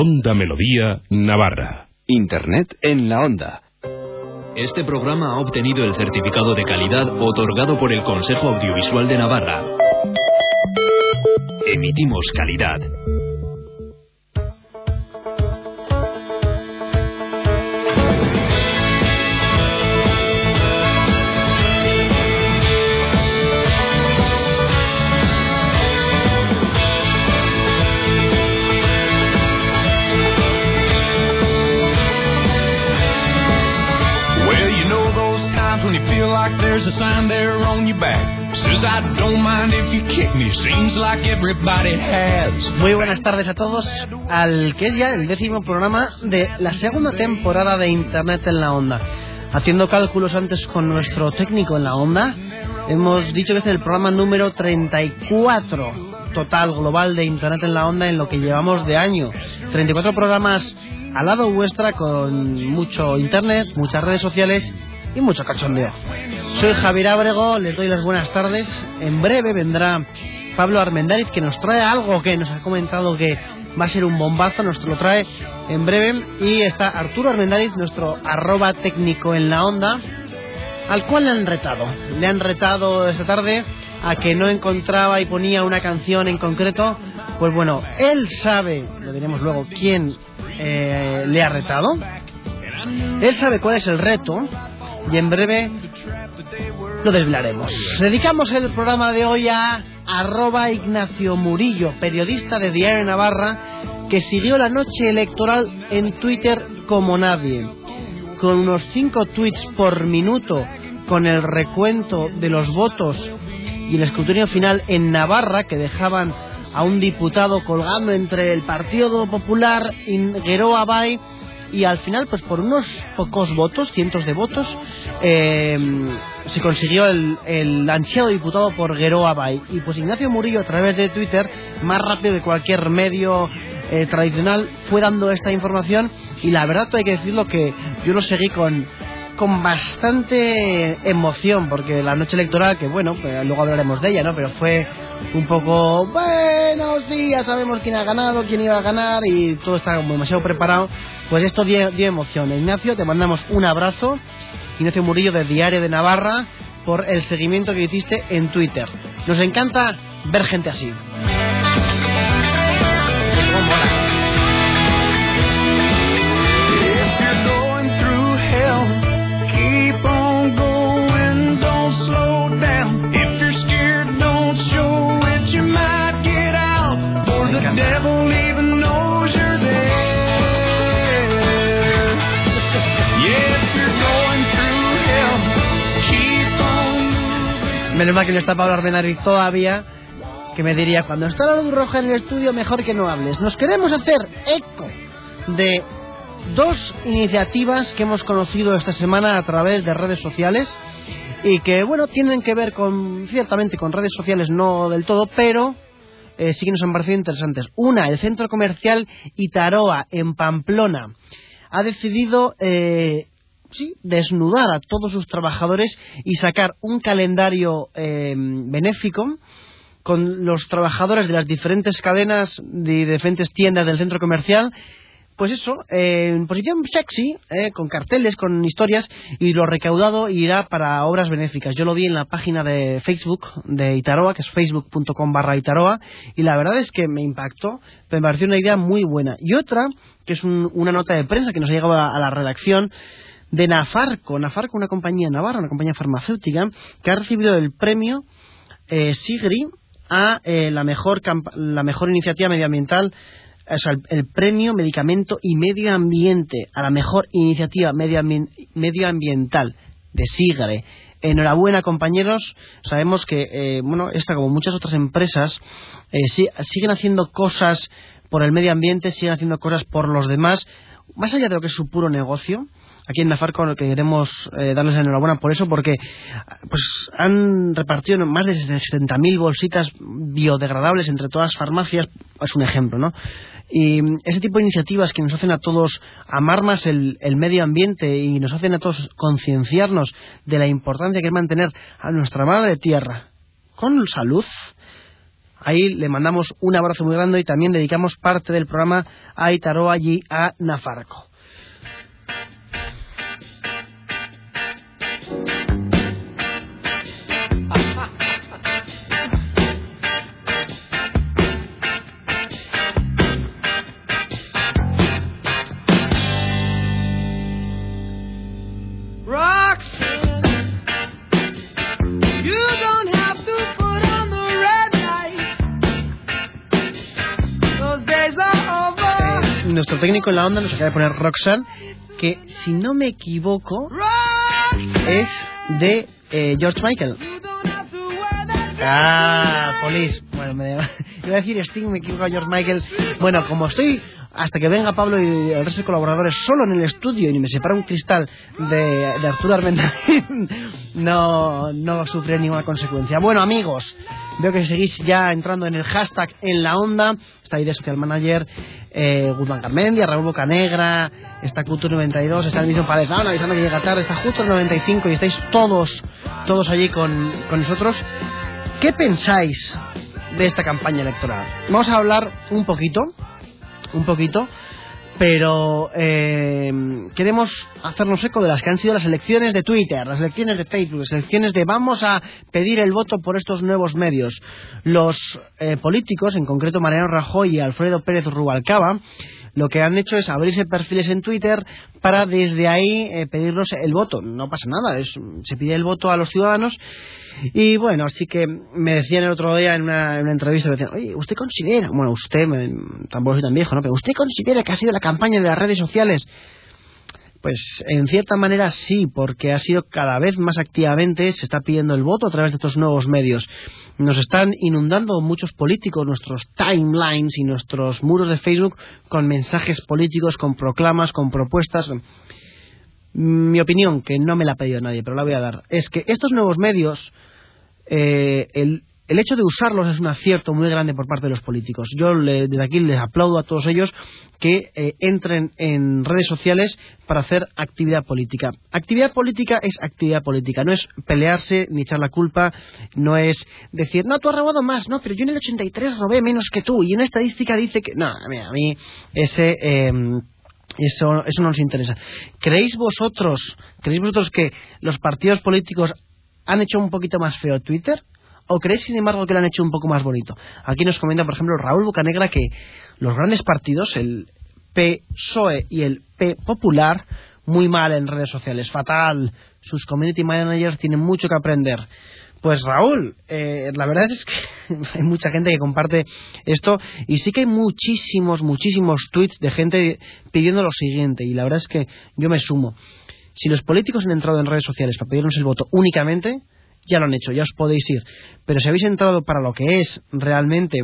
Onda Melodía, Navarra. Internet en la onda. Este programa ha obtenido el certificado de calidad otorgado por el Consejo Audiovisual de Navarra. Emitimos calidad. Muy buenas tardes a todos al que es ya el décimo programa de la segunda temporada de Internet en la Onda. Haciendo cálculos antes con nuestro técnico en la Onda, hemos dicho que es el programa número 34 total global de Internet en la Onda en lo que llevamos de año. 34 programas al lado vuestra con mucho Internet, muchas redes sociales y mucho cachondeo. Soy Javier Ábrego, les doy las buenas tardes. En breve vendrá Pablo Armendáriz que nos trae algo que nos ha comentado que va a ser un bombazo, nos lo trae en breve. Y está Arturo Armendáriz, nuestro arroba técnico en la onda, al cual le han retado. Le han retado esta tarde a que no encontraba y ponía una canción en concreto. Pues bueno, él sabe, lo diremos luego, quién eh, le ha retado. Él sabe cuál es el reto y en breve lo desvelaremos. Dedicamos el programa de hoy a arroba Ignacio Murillo, periodista de Diario Navarra, que siguió la noche electoral en Twitter como nadie, con unos 5 tweets por minuto, con el recuento de los votos y el escrutinio final en Navarra, que dejaban a un diputado colgando entre el Partido Popular y Gueroa Bay y al final pues por unos pocos votos, cientos de votos, eh, se consiguió el, el ansiado diputado por Gueroa Bay. Y pues Ignacio Murillo a través de Twitter, más rápido que cualquier medio eh, tradicional, fue dando esta información y la verdad hay que decirlo que yo lo seguí con con bastante emoción porque la noche electoral que bueno pues luego hablaremos de ella no pero fue un poco buenos días sabemos quién ha ganado quién iba a ganar y todo está demasiado preparado pues esto dio, dio emoción. Ignacio te mandamos un abrazo. Ignacio Murillo de Diario de Navarra por el seguimiento que hiciste en Twitter. Nos encanta ver gente así Menos mal que no está Pablo Armenariz todavía, que me diría, cuando está la luz roja en el estudio, mejor que no hables. Nos queremos hacer eco de dos iniciativas que hemos conocido esta semana a través de redes sociales y que, bueno, tienen que ver con, ciertamente, con redes sociales no del todo, pero eh, sí que nos han parecido interesantes. Una, el centro comercial Itaroa, en Pamplona, ha decidido eh, sí, desnudar a todos sus trabajadores y sacar un calendario eh, benéfico con los trabajadores de las diferentes cadenas de diferentes tiendas del centro comercial. Pues eso, eh, en posición sexy, eh, con carteles, con historias, y lo recaudado irá para obras benéficas. Yo lo vi en la página de Facebook de Itaroa, que es facebook.com barra Itaroa, y la verdad es que me impactó, me pareció una idea muy buena. Y otra, que es un- una nota de prensa que nos ha llegado a, a la redacción, de Nafarco, Nafarco, una compañía navarra, una compañía farmacéutica, que ha recibido el premio eh, Sigri a eh, la, mejor la mejor iniciativa medioambiental, o sea, el, el premio Medicamento y Medio Ambiente a la mejor iniciativa medioambi- medioambiental de Sigre. Enhorabuena, compañeros. Sabemos que, eh, bueno, esta, como muchas otras empresas, eh, si- siguen haciendo cosas por el medio ambiente, siguen haciendo cosas por los demás, más allá de lo que es su puro negocio. Aquí en Nafarco queremos eh, darles la enhorabuena por eso, porque pues han repartido más de 70.000 bolsitas biodegradables entre todas las farmacias, es un ejemplo, ¿no? Y ese tipo de iniciativas que nos hacen a todos amar más el, el medio ambiente y nos hacen a todos concienciarnos de la importancia que es mantener a nuestra madre tierra con salud, Ahí le mandamos un abrazo muy grande y también dedicamos parte del programa a Itaroa y a Nafarco. Nuestro técnico en la onda nos acaba de poner Roxanne, que si no me equivoco es de eh, George Michael. Ah, Polis. Bueno, me iba a decir Sting, me equivoco George Michael. Bueno, como estoy hasta que venga Pablo y el resto de colaboradores solo en el estudio y me separa un cristal de, de Arturo Armendariz, no, no sufriré ninguna consecuencia. Bueno, amigos, veo que seguís ya entrando en el hashtag en la onda. Está ahí de Social Manager, eh, Guzmán Carmendia, Raúl Bocanegra, está Cultura92, está el mismo Padezano avisando que llega tarde, está justo el 95 y estáis todos, todos allí con, con nosotros. ¿Qué pensáis de esta campaña electoral? Vamos a hablar un poquito, un poquito, pero eh, queremos hacernos eco de las que han sido las elecciones de Twitter, las elecciones de Facebook, las elecciones de vamos a pedir el voto por estos nuevos medios. Los eh, políticos, en concreto Mariano Rajoy y Alfredo Pérez Rubalcaba, lo que han hecho es abrirse perfiles en Twitter para desde ahí eh, pedirnos el voto. No pasa nada, es- se pide el voto a los ciudadanos. Y bueno, así que me decían el otro día en una, en una entrevista, me oye, ¿usted considera, bueno, usted, me- tampoco soy tan viejo, ¿no? Pero ¿usted considera que ha sido la campaña de las redes sociales? Pues en cierta manera sí, porque ha sido cada vez más activamente, se está pidiendo el voto a través de estos nuevos medios. Nos están inundando muchos políticos nuestros timelines y nuestros muros de Facebook con mensajes políticos, con proclamas, con propuestas. Mi opinión, que no me la ha pedido nadie, pero la voy a dar, es que estos nuevos medios, eh, el, el hecho de usarlos es un acierto muy grande por parte de los políticos. Yo desde aquí les aplaudo a todos ellos que eh, entren en redes sociales para hacer actividad política. Actividad política es actividad política, no es pelearse ni echar la culpa, no es decir, no, tú has robado más, no, pero yo en el 83 robé menos que tú y una estadística dice que... No, a mí, a mí ese... em, eso, eso no nos interesa. ¿Creéis vosotros, creéis vosotros que los partidos políticos han hecho un poquito más feo Twitter? ¿O creéis, sin embargo, que lo han hecho un poco más bonito? Aquí nos comenta, por ejemplo, Raúl Bocanegra que los grandes partidos, el PSOE y el P Popular, muy mal en redes sociales, fatal. Sus community managers tienen mucho que aprender. Pues Raúl, eh, la verdad es que hay mucha gente que comparte esto y sí que hay muchísimos, muchísimos tweets de gente pidiendo lo siguiente y la verdad es que yo me sumo. Si los políticos han entrado en redes sociales para pedirnos el voto únicamente, ya lo han hecho, ya os podéis ir. Pero si habéis entrado para lo que es realmente,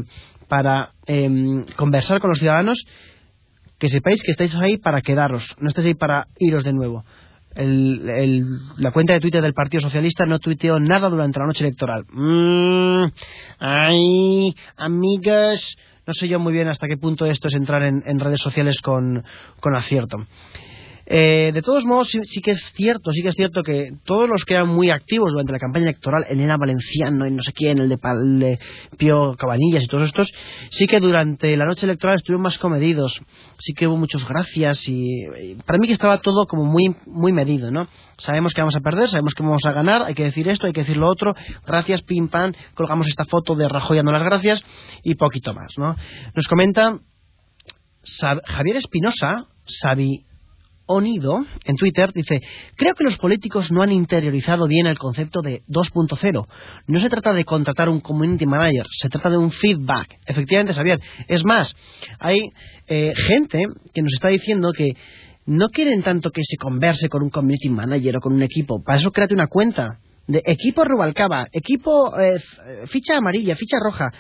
para em, conversar con los ciudadanos, que sepáis que estáis ahí para quedaros, no estáis ahí para iros de nuevo. El- la cuenta de Twitter del Partido Socialista no tuiteó nada durante la noche electoral. Mm, ay, amigas, no sé yo muy bien hasta qué punto esto es entrar en, en redes sociales con, con acierto. Eh, de todos modos, sí, sí que es cierto, sí que es cierto que todos los que eran muy activos durante la campaña electoral, Elena Valenciano y no sé quién, el de, Pío Cabanillas y todos estos, sí que durante la noche electoral estuvieron más comedidos, sí que hubo muchos gracias y, para mí que estaba todo como muy, muy medido, ¿no? Sabemos que vamos a perder, sabemos que vamos a ganar, hay que decir esto, hay que decir lo otro, gracias, pim pam, colgamos esta foto de Rajoy dando las gracias y poquito más, ¿no? Nos comenta Javier Espinosa, Sabi Onido, en Twitter, dice, creo que los políticos no han interiorizado bien el concepto de 2.0. No se trata de contratar un community manager, se trata de un feedback. Efectivamente, Xavier. Es más, hay eh, gente que nos está diciendo que no quieren tanto que se converse con un community manager o con un equipo. Para eso créate una cuenta de equipo Rubalcaba, equipo eh, f- ficha amarilla, ficha roja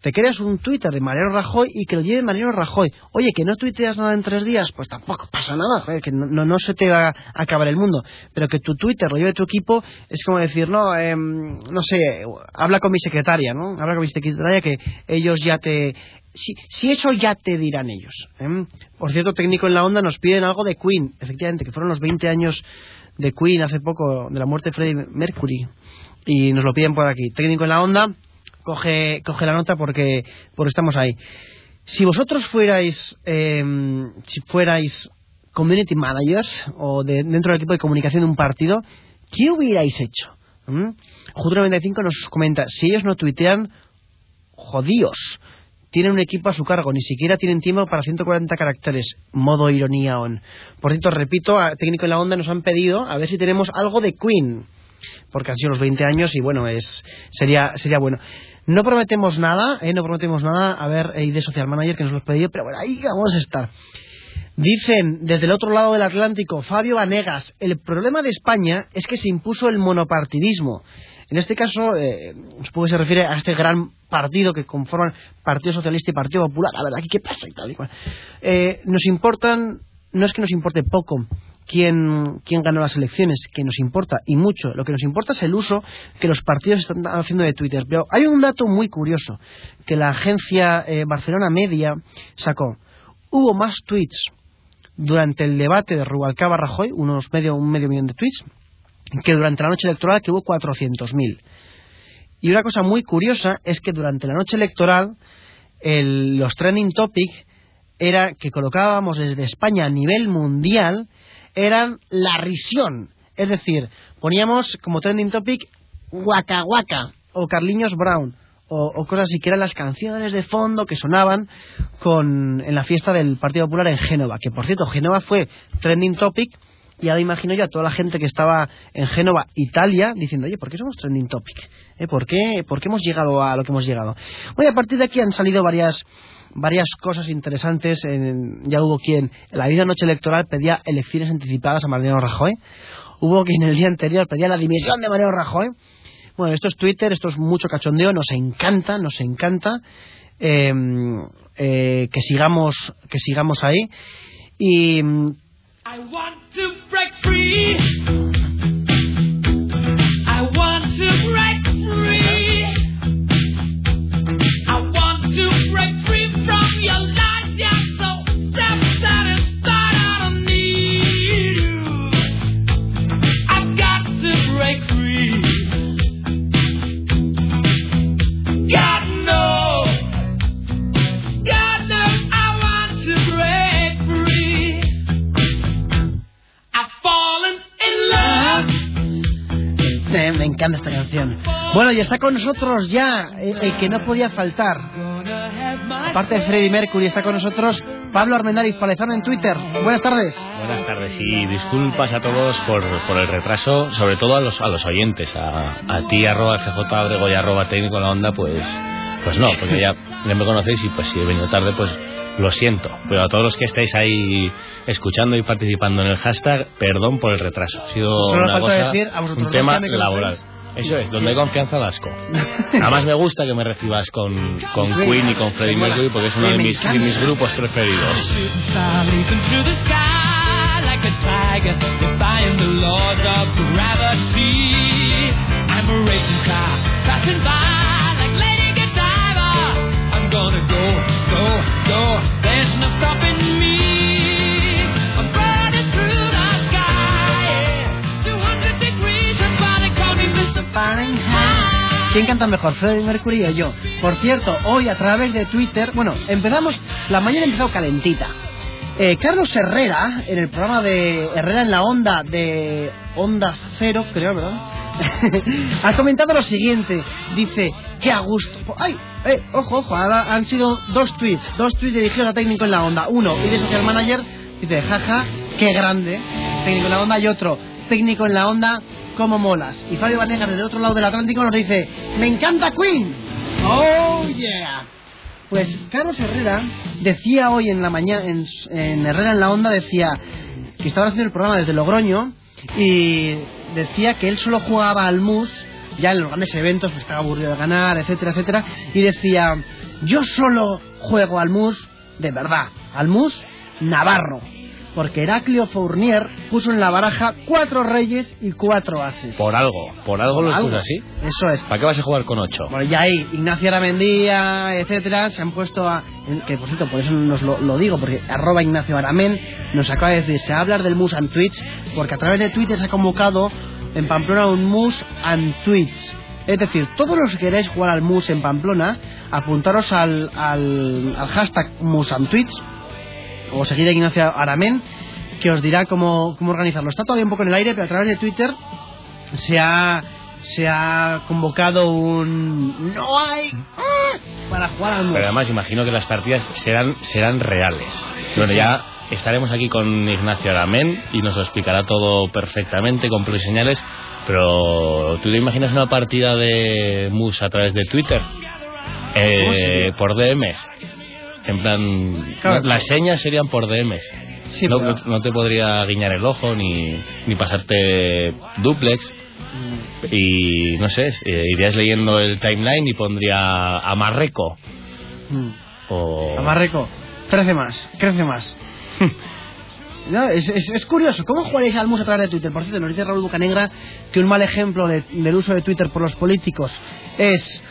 te creas un Twitter de Mariano Rajoy y que lo lleve Mariano Rajoy. Oye, que no tuiteas nada en tres días, pues tampoco pasa nada, que no, no, se te va a acabar el mundo. Pero que tu Twitter lo lleve tu equipo es como decir, no, em, no sé, habla con mi secretaria, ¿no? Habla con mi secretaria que ellos ya te... Si, si eso ya te dirán ellos. ¿em? Por cierto, técnico en la onda nos piden algo de Queen, efectivamente, que fueron los 20 años de Queen hace poco, de la muerte de Freddie Mercury. Y nos lo piden por aquí. Técnico en la onda, coge, coge la nota porque, porque estamos ahí. Si vosotros fuerais, eh, si fuerais community managers o de- dentro del equipo de comunicación de un partido, ¿qué hubierais hecho? ¿Mm? Jutro95 nos comenta, si ellos no tuitean, jodíos. Tienen un equipo a su cargo, ni siquiera tienen tiempo para 140 caracteres. Modo ironía on. Por cierto, repito, técnico en la onda nos han pedido a ver si tenemos algo de Queen. Porque han sido los 20 años y bueno, es sería sería bueno. No prometemos nada, ¿eh? no prometemos nada. A ver, eh, de Social Manager que nos lo has pedido, pero bueno, ahí vamos a estar. Dicen desde el otro lado del Atlántico, Fabio Vanegas, el problema de España es que se impuso el monopartidismo. En este caso, eh, supongo que se refiere a este gran partido que conforman Partido Socialista y Partido Popular. A ver, aquí qué pasa y tal y. Eh, nos importan, no es que nos importe poco quién, quién ganó las elecciones, que nos importa y mucho. Lo que nos importa es el uso que los partidos están haciendo de Twitter. Pero hay un dato muy curioso que la agencia eh, Barcelona Media sacó. Hubo más tweets durante el debate de Rubalcaba Rajoy, unos medio, un medio millón de tweets, que durante la noche electoral que hubo 400.000. Y una cosa muy curiosa es que durante la noche electoral el- los trending topic era que colocábamos desde España a nivel mundial eran la risión. Es decir, poníamos como trending topic Waka Waka o Carliños Brown o, o cosas así que eran las canciones de fondo que sonaban con, en la fiesta del Partido Popular en Génova. Que por cierto, Génova fue trending topic y ahora imagino yo a toda la gente que estaba en Génova, Italia, diciendo, oye, ¿por qué somos trending topic? ¿Eh? ¿Por, qué, ¿Por qué hemos llegado a lo que hemos llegado? Bueno, a partir de aquí han salido varias varias cosas interesantes. En- ya hubo quien en la misma noche electoral pedía elecciones anticipadas a Mariano Rajoy. Hubo quien el día anterior pedía la dimisión de Mariano Rajoy. Bueno, esto es Twitter, esto es mucho cachondeo, nos encanta, nos encanta eh, eh, que sigamos que sigamos ahí y encanta esta canción. Bueno, y está con nosotros ya eh, el que no podía faltar. Aparte de Freddie Mercury, está con nosotros Pablo Armendáriz Palezano en Twitter. Buenas tardes. Buenas tardes y disculpas a todos por, por el retraso, sobre todo a los, a los oyentes, a, a ti arroba FJ Abrego y arroba técnico la onda, pues, pues no, porque ya, ya me conocéis y pues si he venido tarde, pues lo siento. Pero a todos los que estáis ahí escuchando y participando en el hashtag, perdón por el retraso. Ha sido Solo una falta cosa, decir, a vosotros un tema laboral. Eso es, donde hay confianza das asco. Además me gusta que me recibas con, con Queen y con Freddie Mercury porque es uno de mis, de mis grupos preferidos. ¿Quién canta mejor, Freddie Mercury o yo? Por cierto, hoy a través de Twitter, bueno, empezamos, la mañana ha empezado calentita. Eh, Carlos Herrera, en el programa de Herrera en la Onda, de Onda Cero, creo, ¿verdad? ha comentado lo siguiente, dice, que a gusto... ¡Ay! Eh, ojo, ojo, han sido dos tweets, dos tweets dirigidos a técnico en la onda. Uno, y de social manager, dice, jaja, qué grande, técnico en la onda, y otro, técnico en la onda, cómo molas. Y Fabio Vanegas, desde el otro lado del Atlántico, nos dice, me encanta Queen. Oh, yeah. Pues Carlos Herrera decía hoy en la mañana, en, en Herrera en la Onda, decía que estaba haciendo el programa desde Logroño y decía que él solo jugaba al mus, ya en los grandes eventos, pues estaba aburrido de ganar, etcétera, etcétera, y decía, yo solo juego al mus de verdad, al mus navarro, porque Heraclio Fournier puso en la baraja cuatro reyes y cuatro ases. Por algo, por algo lo Algo. puso así. Eso es. ¿Para qué vas a jugar con ocho? Bueno, ya ahí, Ignacio Aramendía, etcétera, se han puesto a. Que por cierto, por eso nos lo, lo digo, porque arroba Ignacio Aramén nos acaba de decir, se va a hablar del mus and tweets, porque a través de Twitter se ha convocado en Pamplona un mus and tweets. Es decir, todos los que queráis jugar al mus en Pamplona, apuntaros al, al, al hashtag musantweets o seguir a Ignacio Aramén, que os dirá cómo, cómo organizarlo. Está todavía un poco en el aire, pero a través de Twitter se ha, se ha convocado un... ¡No hay! ¡Ah! Para jugar al. Pero además imagino que las partidas serán, serán reales. bueno, ya estaremos aquí con Ignacio Aramén y nos lo explicará todo perfectamente, con señales. Pero ¿tú te imaginas una partida de mus a través de Twitter? Eh, por DMs. En plan, Claro. las señas serían por DMs. Sí, no, pero- no- no te podría guiñar el ojo ni, ni pasarte duplex. Y no sé, eh, irías leyendo el timeline y pondría Amarreco. Mm. O... Amarreco, crece más, crece más. No, es, es- es curioso, ¿cómo jugaréis al mus a través de Twitter? Por cierto, nos dice Raúl Bucanegra que un mal ejemplo de- del uso de Twitter por los políticos es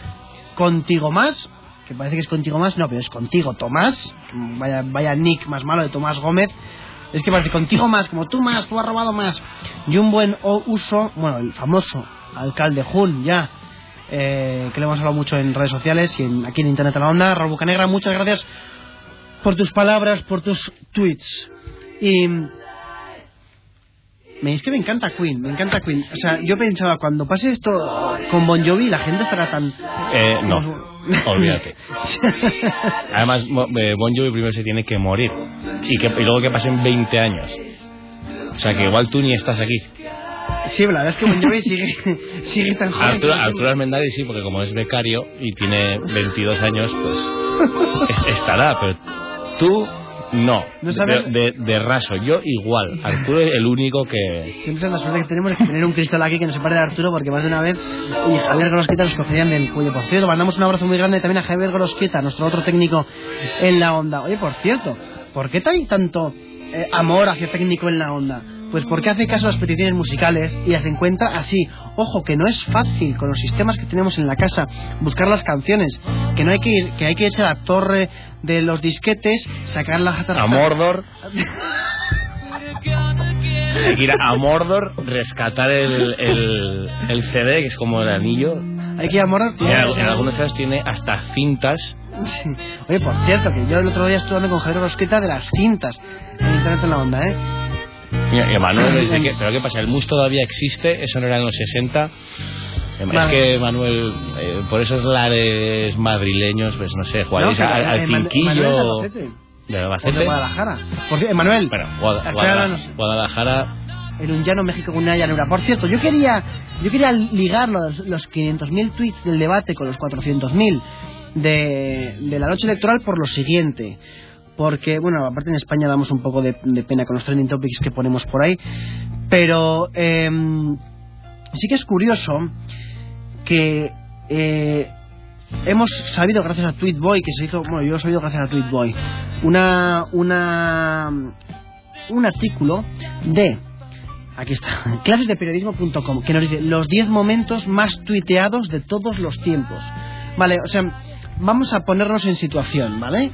contigo más, que parece que es contigo más, no, pero es contigo Tomás, vaya, vaya nick más malo de Tomás Gómez, es que parece contigo más, como tú más, tú has robado más, y un buen uso, bueno, el famoso alcalde Jun, ya, eh, que le hemos hablado mucho en redes sociales y en- aquí en Internet a la Onda, Raúl Bucanegra, muchas gracias por tus palabras, por tus tweets. Y es que me encanta Queen, me encanta Queen. O sea, yo pensaba cuando pase esto con Bon Jovi la gente estará tan Eh, no, olvídate. Además, eh, Bon Jovi primero se tiene que morir y, que, y luego que pasen 20 años. O sea que igual tú ni estás aquí. Sí, la verdad es que Bon Jovi sigue, sigue tan joven. Arturo, Arturo Armendáriz sí, porque como es becario y tiene 22 años, pues es- estará, pero tú no. No sabes- de, de- de raso, yo igual. Arturo es el único que... Siempre la suerte que tenemos es que tener un cristal aquí que nos separe de Arturo porque más de una vez y Javier Gorosqueta nos cogerían del cuello. Por cierto, mandamos un abrazo muy grande también a Javier Gorosqueta, nuestro otro técnico en la onda. Oye, por cierto, ¿por qué hay tanto eh, amor hacia técnico en la onda? Pues porque hace caso a las peticiones musicales y las encuentra así. Ojo, que no es fácil con los sistemas que tenemos en la casa buscar las canciones, que no hay que ir, que hay que irse a la torre de los disquetes, sacar la A Mordor... Hay que ir a Mordor, rescatar el, el, el CD, que es como el anillo. Hay que ir a Mordor, tío. En, en algunos casos tiene hasta cintas. Sí. Oye, por cierto, que yo el otro día estuve hablando con Javier Rosqueta de las cintas en Internet en la onda, ¿eh? Mira, y Manuel, desde que, pero ¿qué pasa? ¿El MUS todavía existe? ¿Eso no era en los 60? Es que Manuel, eh, por esos lares madrileños, pues no sé, jugaréis No, al, al Manuel de Albacete. de Guadalajara. Por cierto, Emanuel, Bueno, Guada- acláranos. Guadalajara, Guadalajara en un llano México con una llanura. Por cierto, yo quería, yo quería ligar los, los 500.000 tweets del debate con los 400.000 de, de la noche electoral por lo siguiente. Porque, bueno, aparte en España damos un poco de, pena con los trending topics que ponemos por ahí. Pero em, sí que es curioso que eh, hemos sabido gracias a Tweetboy que se hizo, bueno, yo he sabido gracias a Tweetboy, una una un artículo de aquí está, clasesdeperiodismo.com que nos dice los 10 momentos más tuiteados de todos los tiempos. Vale, o sea, vamos a ponernos en situación, ¿vale?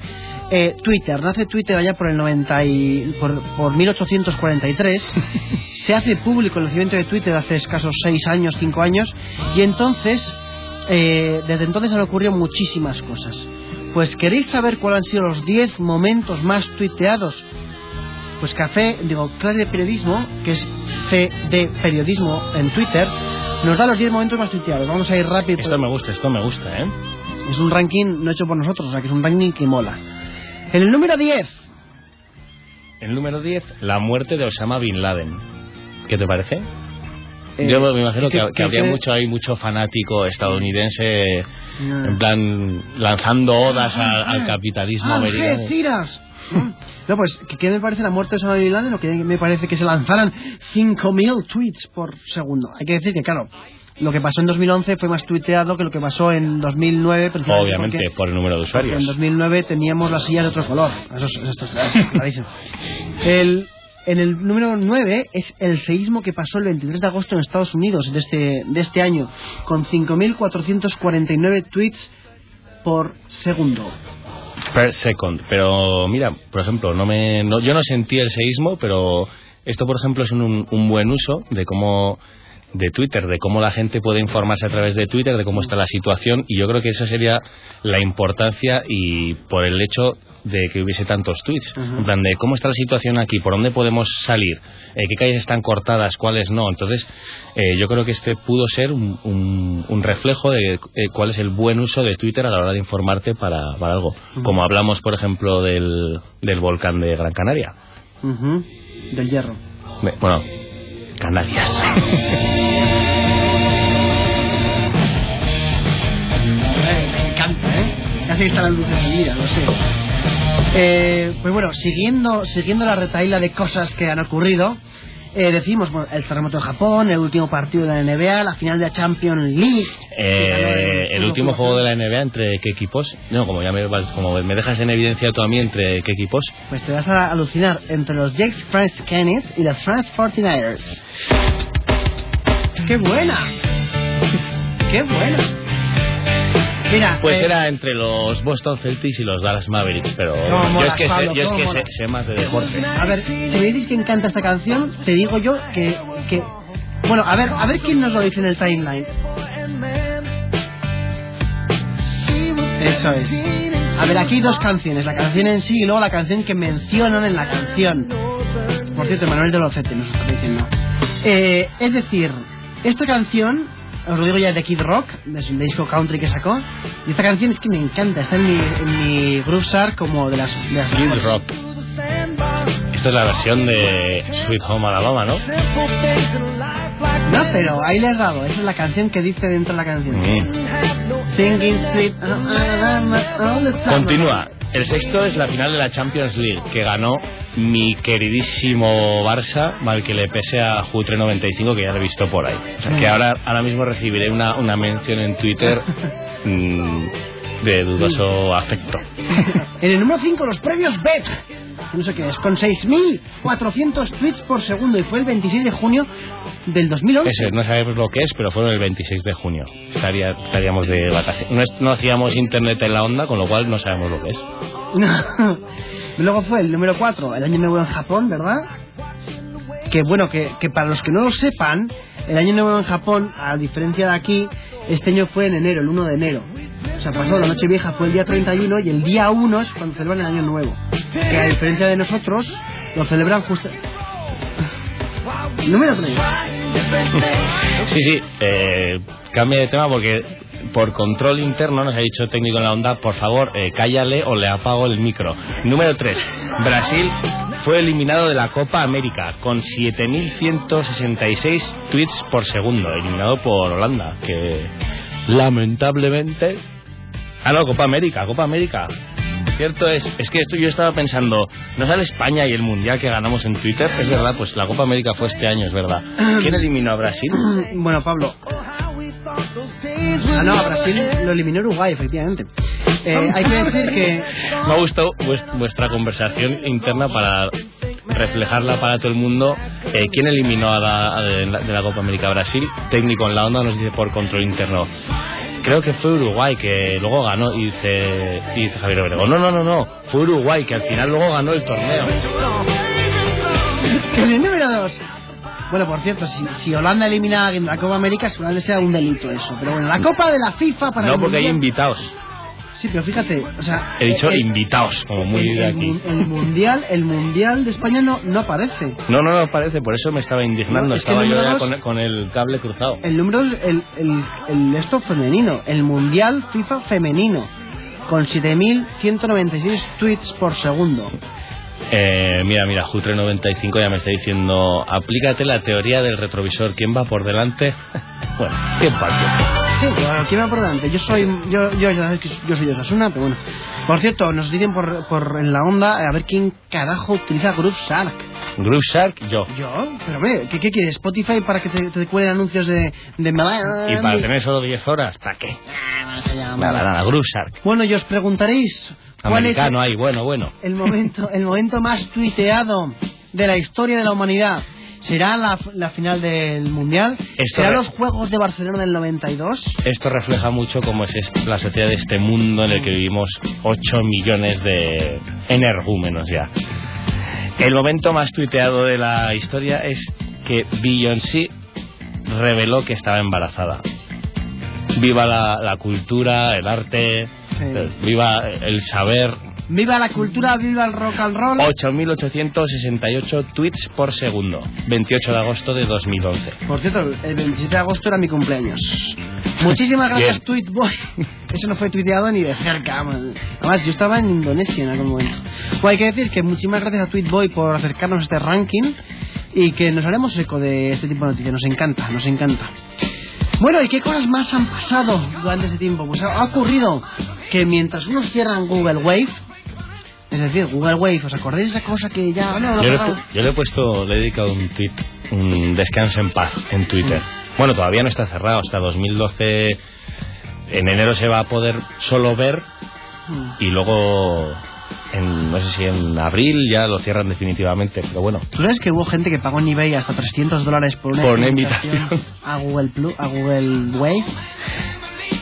Eh, Twitter, nace Twitter allá por el 90 y, por, por 1843, se hace público el nacimiento de Twitter hace escasos 6 años, 5 años, y entonces, eh, desde entonces han ocurrido muchísimas cosas. Pues queréis saber cuáles han sido los 10 momentos más tuiteados pues café, digo, clase de periodismo, que es C de periodismo en Twitter, nos da los 10 momentos más tuiteados. Vamos a ir rápido. Esto me gusta, esto me gusta, ¿eh? Es un ranking no hecho por nosotros, o sea que es un ranking que mola. En el número 10, El número 10, la muerte de Osama Bin Laden. ¿Qué te parece? eh, Yo me imagino que, ¿qué- que qué- habría qué- mucho ahí, mucho fanático estadounidense, Mm. en plan, lanzando odas al, al capitalismo americano. ¡Algeciras! ¿No? No, pues, ¿qué, qué me parece la muerte de Osama Bin Laden? O que me parece que se lanzaran 5.000 tweets por segundo. Hay que decir que, claro, lo que pasó en 2011 fue más tuiteado que lo que pasó en 2009. precisamente Obviamente, porque- por el número de usuarios. en 2009 teníamos las sillas de otro color. Eso es clarísimo. El, en el número 9 es el seísmo que pasó el 23 de agosto en Estados Unidos de este, de este año, con 5.449 tweets por segundo. Per second. Pero mira, por ejemplo, no me, no- yo no sentí el seísmo, pero esto, por ejemplo, es un, un buen uso de cómo de Twitter, de cómo la gente puede informarse a través de Twitter, de cómo está la situación, y yo creo que esa sería la importancia y por el hecho de que hubiese tantos tweets, en plan de cómo está la situación aquí, por dónde podemos salir, eh, qué calles están cortadas, cuáles no. Entonces, eh, yo creo que este pudo ser un, un- un reflejo de eh, cuál es el buen uso de Twitter a la hora de informarte para, para algo. Como hablamos, por ejemplo, del, del volcán de Gran Canaria. Del hierro. Bueno, Canarias. Eh, me encanta, ¿eh? Casi que está la luz encendida, lo sé. Eh, pues bueno, siguiendo, siguiendo la retaíla de cosas que han ocurrido, eh, decimos bueno, el terremoto de Japón, el último partido de la NBA, la final de la Champions League. Eh, el último juego de la NBA, ¿entre qué equipos? No, como ya me, como me dejas en evidencia tú a mí, ¿entre qué equipos? Pues te vas a alucinar entre los Jake France Kenneth y los France 49ers. ¡Qué buena! ¡Qué buena! Mira, Pues eh, era entre los Boston Celtics y los Dallas Mavericks, pero ¿Cómo yo es que, sé, yo es que sé, más de deportes. A ver, si me dices que encanta esta canción, te digo yo que, que... Bueno, a ver, a ver quién nos lo dice en el timeline. Eso es. A ver, aquí hay dos canciones, la canción en sí y luego la canción que mencionan en la canción. Por cierto, Manuel de Locete nos está diciendo. Eh, es decir, esta canción, os lo digo ya de Kid Rock, de su disco country que sacó, y esta canción es que me encanta, está en mi, en mi Groove Shark como de las, de las Kid mejores. Rock. Esta es la versión de Sweet Home Alabama, ¿no? No, pero ahí le has dado, esa es la canción que dice dentro de la canción. Mm. Singing Sweet Alabama all the. Continúa. El sexto es la final de la Champions League, que ganó mi queridísimo Barça, mal que le pese a Jutre 95, que ya lo he visto por ahí. O sea, que ahora, ahora mismo recibiré una, una mención en Twitter mm, de dudoso afecto. En el número 5, los premios BET. No sé qué es, con 6.400 tweets por segundo y fue el 26 de junio del 2011. Ese, no sabemos lo que es, pero fueron el 26 de junio. Estaría, estaríamos de vacaciones. No, es- no hacíamos internet en la onda, con lo cual no sabemos lo que es. Luego fue el número 4, el año nuevo en Japón, ¿verdad? Que bueno, que, que para los que no lo sepan, el año nuevo en Japón, a diferencia de aquí, este año fue en enero, el 1 de enero. O sea, pasó la noche vieja fue el día 31 y el día 1 es cuando celebran el año nuevo. Que a diferencia de nosotros, lo celebran justo... Número 3. Sí, sí, eh, cambia de tema porque por control interno nos ha dicho técnico en la onda, por favor, eh, cállale o le apago el micro. Número 3. Brasil fue eliminado de la Copa América con 7.166 tweets por segundo, eliminado por Holanda, que lamentablemente... Ah, no, Copa América, Copa América. Cierto es, es que esto yo estaba pensando, ¿no sale España y el Mundial que ganamos en Twitter? Es verdad, pues la Copa América fue este año, es verdad. ¿Quién eliminó a Brasil? Bueno, Pablo. Ah, no, a Brasil lo eliminó Uruguay, efectivamente. Eh, hay que decir que Me ha gustado vuest- vuestra conversación interna para reflejarla para todo el mundo. Eh, ¿Quién eliminó a la, a de, la, de la Copa América Brasil? Técnico en la onda nos dice por control interno. Creo que fue Uruguay que luego ganó y dice, y dice Javier Obregón. No, no, no, no. Fue Uruguay que al final luego ganó el torneo. el número 2. Bueno, por cierto, si, si Holanda elimina a la Copa América, seguramente sea un delito eso. Pero bueno, la Copa de la FIFA para No, porque hay invitados. Sí, pero fíjate, o sea... He dicho el, invitados, como muy el- de aquí. el mundial, el mundial de España no, no aparece. No, no, no parece, por eso me estaba indignando. No, es Estaba yo ya con, con el cable cruzado. El número es el, el, el esto femenino, el mundial FIFA femenino, con 7.196 tweets por segundo. Eh, mira, mira, Jutre95 ya me está diciendo, aplícate la teoría del retrovisor. ¿Quién va por delante? bueno, ¿quién? Sí, bueno, ¿quién va por delante? Yo soy, yo, yo, yo soy Osasuna, pero bueno. Por cierto, nos dicen por, por en la onda a ver quién carajo utiliza Groove Shark. Groove Shark, yo. Yo, pero ve, ¿qué, qué quieres? Spotify para que te, te cuelen anuncios de, de Y para tener solo 10 horas, ¿para qué? Nada, nada, Groove Shark. Bueno, y os preguntaréis Americano ahí, bueno, bueno. el momento, el momento más tuiteado de la historia de la humanidad. ¿Será la, la final del Mundial? Esto ¿Será los Juegos de Barcelona del 92? Esto refleja mucho cómo es es- la sociedad de este mundo en el que vivimos 8 millones de energúmenos ya. El momento más tuiteado de la historia es que Beyoncé reveló que estaba embarazada. Viva la, la cultura, el arte, Sí. viva el saber. Viva la cultura, viva el rock and roll. 8.868 tweets por segundo. 28 de agosto de 2011. Por cierto, el 27 de agosto era mi cumpleaños. Muchísimas gracias. Tweetboy. Eso no fue tuiteado ni de cerca. man. Además, yo estaba en Indonesia en algún momento. Bueno, hay que decir que muchísimas gracias a Tweetboy por acercarnos a este ranking y que nos haremos eco de este tipo de noticias. Nos encanta, nos encanta. Bueno, ¿y qué cosas más han pasado durante ese tiempo? Pues ha ocurrido que mientras unos cierran Google Wave, es decir, Google Wave, ¿os acordáis de esa cosa que ya... No, Yo le, yo le he puesto, le he dedicado un tweet, un descanso en paz en Twitter. Bueno, todavía no está cerrado, hasta 2012, en enero se va a poder solo ver Mm. y luego, en, no sé si en abril ya lo cierran definitivamente, pero bueno. ¿Tú sabes que hubo gente que pagó en eBay hasta 300 dólares por una, Por una invitación a Google Plus, a Google Wave?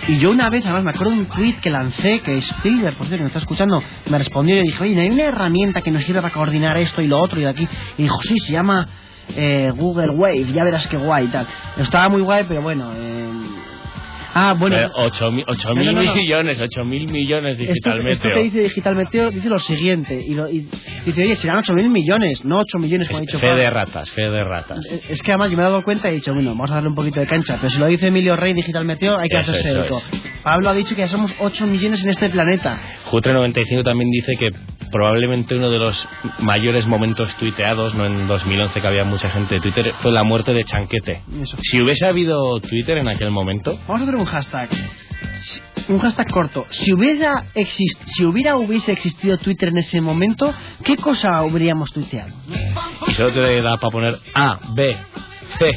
Y yo una vez, además, me acuerdo de un tweet que lancé, que Spielberg, por cierto, que me está escuchando, me respondió y yo dije, oye, ¿no hay una herramienta que nos sirve para coordinar esto y lo otro y de aquí? Y dijo, sí, se llama eh, Google Wave, ya verás qué guay y tal. Estaba muy guay, pero bueno... eh, Ah, bueno... Eh, 8 mil No, no, no, millones, 8 mil millones Esto, digital esto meteo. que dice Digital Meteo dice lo siguiente, y, lo- y dice, oye, serán 8.000 millones, no 8 millones como ha dicho fe Pablo. de ratas, fe de ratas. Eh, Es que además yo me he dado cuenta y he dicho, bueno, vamos a darle un poquito de cancha. Pero si lo dice Emilio Rey Digital Meteo, hay que Eso, hacerse eso eco. es. Pablo ha dicho que ya somos 8 millones en este planeta. Jutre95 también dice que probablemente uno de los mayores momentos tuiteados, no en 2011 que había mucha gente de Twitter, fue la muerte de Chanquete. Eso. Si hubiese habido Twitter en aquel momento, Vamos a hacer un hashtag. Un hashtag corto. Si hubiera, exist si hubiera hubiese existido Twitter en ese momento, ¿qué cosa habríamos tuiteado? y solo te da para poner A, B, C.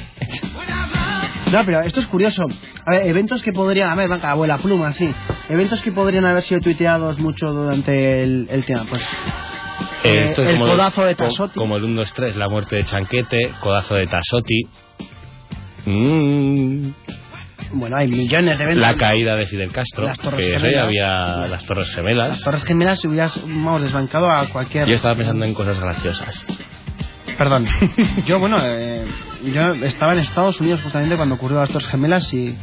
No, pero esto es curioso. A ver, eventos que podrían... A ver, venga, abuela pluma, sí. Eventos que podrían haber sido tuiteados mucho durante el, el tema. Pues Eh, Esto es el como codazo de Tassotti. Como el 1, 2, 3, la muerte de Chanquete, codazo de Tassotti, mm, bueno, hay millones de eventos. la caída de Fidel Castro, Las Torres que Gemelas. había las Torres Gemelas. Las Torres Gemelas si hubieras, vamos, desbancado a cualquier... Yo estaba pensando en cosas graciosas. Perdón. Yo, bueno, eh, yo estaba en Estados Unidos justamente cuando ocurrió las Torres Gemelas y...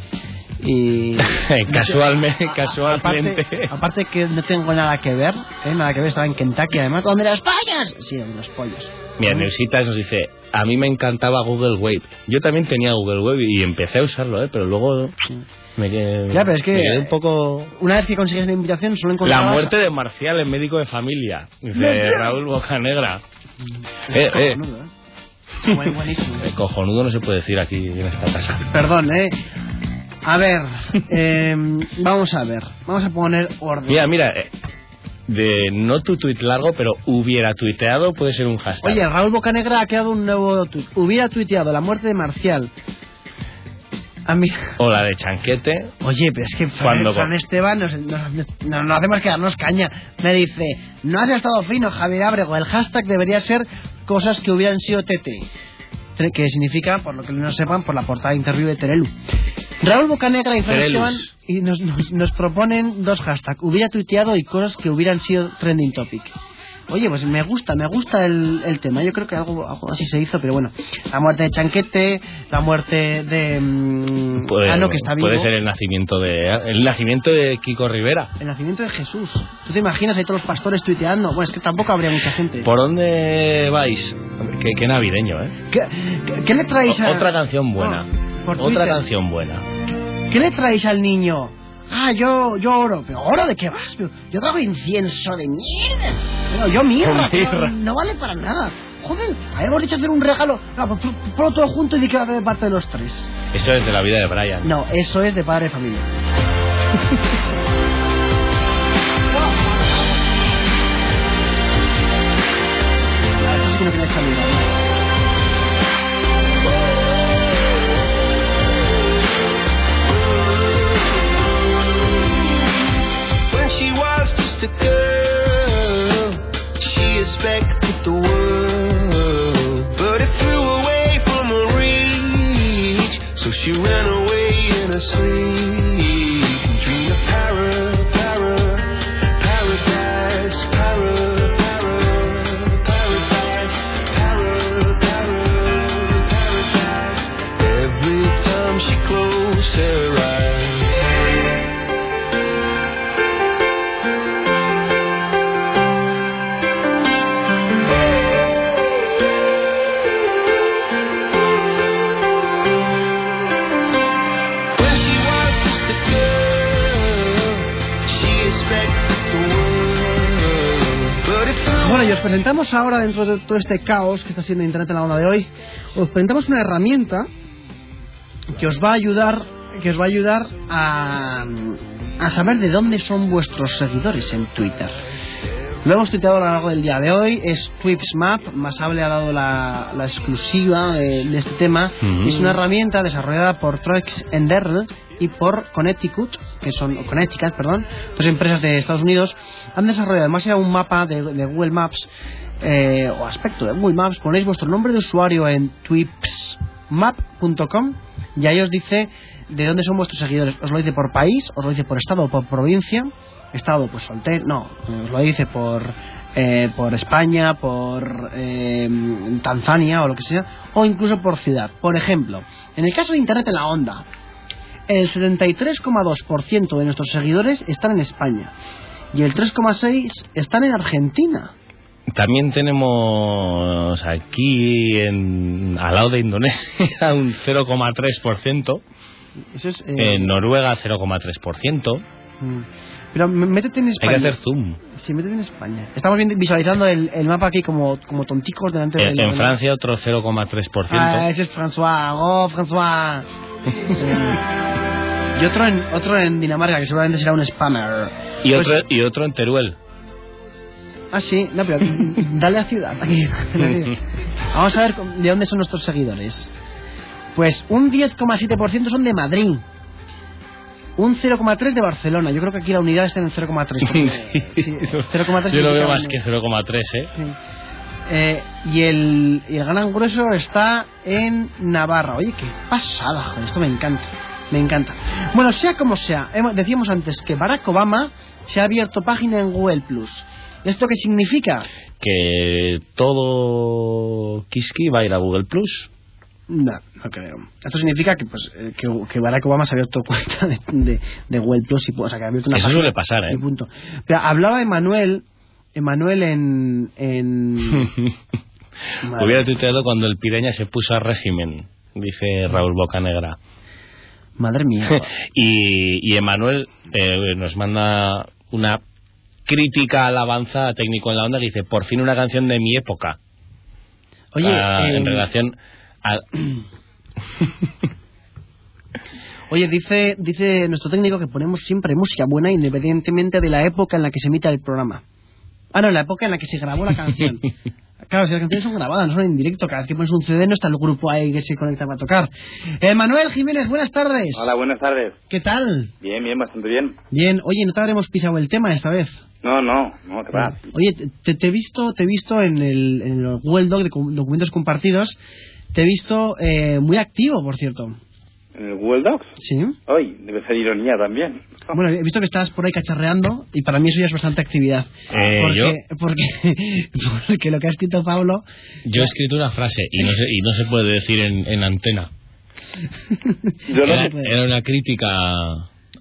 y casualmente, casualmente. Aparte, aparte que no tengo nada que ver, ¿eh? nada que ver, estaba en Kentucky además. ¿Dónde las pollas? Sí, donde los pollos. Mira, Neusitas nos dice, a mí me encantaba Google Wave. Yo también tenía Google Wave y empecé a usarlo, ¿eh? pero luego me quedé, Ya, pero es que- me quedé un poco... Una vez que consigues una invitación solo La encontrabas... muerte de Marcial, el médico de familia, Marcial. Raúl Bocanegra. Es Eh, eh. Buenísimo. Eh, cojonudo no se puede decir aquí en esta casa. Perdón, ¿eh? A ver, eh, vamos a ver. Vamos a poner orden. Mira, mira, eh, de no tu tuit largo, pero hubiera tuiteado puede ser un hashtag. Oye, Raúl Bocanegra ha creado un nuevo tuit. Hubiera tuiteado la muerte de Marcial. A mí... O la de Chanquete. Oye, pero es que Fran, Esteban nos, nos, nos- nos hacemos quedarnos caña. Me dice, no has estado fino, Javier Abrego. El hashtag debería ser cosas que hubieran sido TT. Tre- Que significa, por lo que no sepan, por la portada de interview de Terelu. Raúl Bocanegra y Fran. Esteban y nos, nos, nos proponen dos hashtags. Hubiera tuiteado y cosas que hubieran sido trending topic. Oye, pues me gusta, me gusta el, el tema. Yo creo que algo, algo así se hizo, pero bueno. La muerte de Chanquete, la muerte de... mm, Puede, ah, no, que está vivo. puede ser el nacimiento de el nacimiento de Kiko Rivera. El nacimiento de Jesús. ¿Tú te imaginas ahí todos los pastores tuiteando? Bueno, es que tampoco habría mucha gente. ¿Por dónde vais? Qué, qué navideño, ¿eh? ¿Qué, qué- qué le traéis a... Otra canción buena. No, por Otra canción buena. ¿Qué le traéis al niño? Ah, yo, yo oro. ¿Pero oro de qué vas? Pero Yo trago incienso de mierda. Pero yo mirra. Mirra. No, no vale para nada. Joder, habíamos dicho hacer un regalo. No, pues pon- ponlo todo junto y di que va a haber parte de los tres. Eso es de la vida de Brian. No, eso es de padre de familia. Eso sí que no was just a girl, she expected the world, but it flew away from her reach. So she ran away in her sleep, presentamos ahora, dentro de todo este caos que está siendo Internet en la onda de hoy, os presentamos una herramienta que os va a ayudar, que os va a ayudar a, a saber de dónde son vuestros seguidores en Twitter. Lo hemos tuiteado a lo largo del día de hoy, es Twipsmap, Masable ha dado la, la exclusiva de, de este tema. Ujú. Es una herramienta desarrollada por Troix Enderl y por Connecticut, que son Connecticut, perdón, dos empresas de Estados Unidos, han desarrollado además ya un mapa de, de Google Maps eh, o aspecto de Google Maps, ponéis vuestro nombre de usuario en twipsmap.com y ahí os dice de dónde son vuestros seguidores. Os lo dice por país, os lo dice por estado o por provincia. Estado, pues soltero, no, os lo dice por, eh, por España, por eh, Tanzania o lo que sea, o incluso por ciudad. Por ejemplo, en el caso de Internet en la onda, el 73,2% de nuestros seguidores están en España y el 3,6% están en Argentina. También tenemos aquí, en, al lado de Indonesia, un 0,3%. Eso es. eh, En Noruega, 0,3%. mm. Pero métete en Hay España. que hacer zoom. Sí, métete en España. Estamos visualizando el, el mapa aquí como, como tonticos delante En, del. en del- Francia, otro 0,3%. Ah, ese es François. Oh, François. y otro en, otro en Dinamarca, que seguramente será un spammer. y, Pues- otro, y otro en Teruel. Ah, sí, no, pero dale a ciudad. aquí. Vamos a ver de dónde son nuestros seguidores. Pues un 10,7% son de Madrid. Un 0,3% de Barcelona. Yo creo que aquí la unidad está en el 0,3%. porque- sí, 0,3 Yo lo veo más que 0,3, ¿eh? Sí. Eh, y, el, y el gran grueso está en Navarra. Oye, qué pasada, joder, esto me encanta. Me encanta. Bueno, sea como sea, decíamos antes que Barack Obama se ha abierto página en Google Plus. ¿Esto qué significa? Que todo Kiski va a ir a Google Plus. No, no creo. Esto significa que, pues, eh, que, que Barack Obama se ha abierto cuenta de, de, de Google Plus y, o sea, que ha abierto una Eso página suele pasar, ¿eh? punto. Pero hablaba Emanuel, Emanuel en, en. Hubiera tuiteado cuando el Pireña se puso a régimen, dice Raúl Bocanegra. Madre mía. y, y Emanuel eh, nos manda una crítica alabanza a técnico en la onda que dice, por fin una canción de mi época. Oye, Ah, eh, en relación a... Oye, dice, dice nuestro técnico que ponemos siempre música buena independientemente de la época en la que se emita el programa. Ah, no, la época en la que se grabó la canción. Claro, si las canciones son grabadas, no son en directo, cada vez que pones un CD no está el grupo ahí que se conecta para tocar. Eh, Manuel Jiménez, buenas tardes. Hola, buenas tardes. ¿Qué tal? Bien, bien, bastante bien. Bien, oye, no te habremos pisado el tema esta vez. No, no, no, te va. Oye, te- te, he visto, te he visto en el, en el Google Doc de documentos compartidos, te he visto eh, muy activo, por cierto. ¿En el Google Docs? Sí. Hoy, debe ser ironía también. Bueno, he visto que estás por ahí cacharreando y para mí eso ya es bastante actividad. Eh, porque, yo- porque, porque lo que ha escrito Pablo, Yo he escrito una frase y no se, y no se puede decir en, en antena. Yo no era una crítica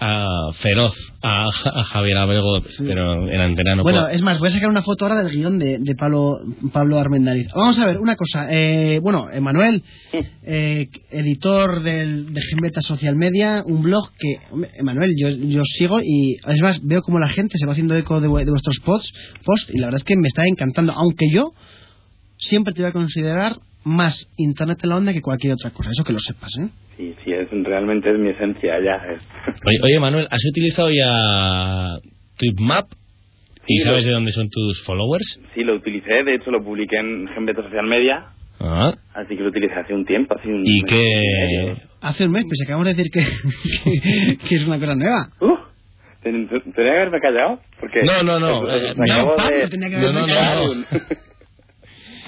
a- feroz a, a Javier Abrego, pero en antena no bueno, puedo. es más, voy a sacar una foto ahora del guion de, de Pablo, Pablo Armendariz. Vamos a ver, una cosa. Eh, bueno, Emanuel, eh, editor del, de Gembeta Social Media, un blog que, Emanuel, yo, yo sigo y es más, veo como la gente se va haciendo eco de, de vuestros posts, posts y la verdad es que me está encantando, aunque yo siempre te voy a considerar más Internet en la onda que cualquier otra cosa, eso que lo sepas, ¿eh? Sí, sí, es, realmente es mi esencia ya. es. Oye, oye, Manuel, ¿has utilizado ya TripMap? ¿Y Sí, sabes lo- de dónde son tus followers? Sí, lo utilicé, de hecho lo publiqué en Gembeto Social Media, Ah, así que lo utilicé hace un tiempo, hace un ¿Y mes qué...? medio. Hace un mes, pues acabamos de decir que, que, que es una cosa nueva. Uh, ten- ten- tenía que haberme callado, porque... No, no, no, pues, eh, me no, acabo Pablo de- tenía que No, haberme no, no, callado. no.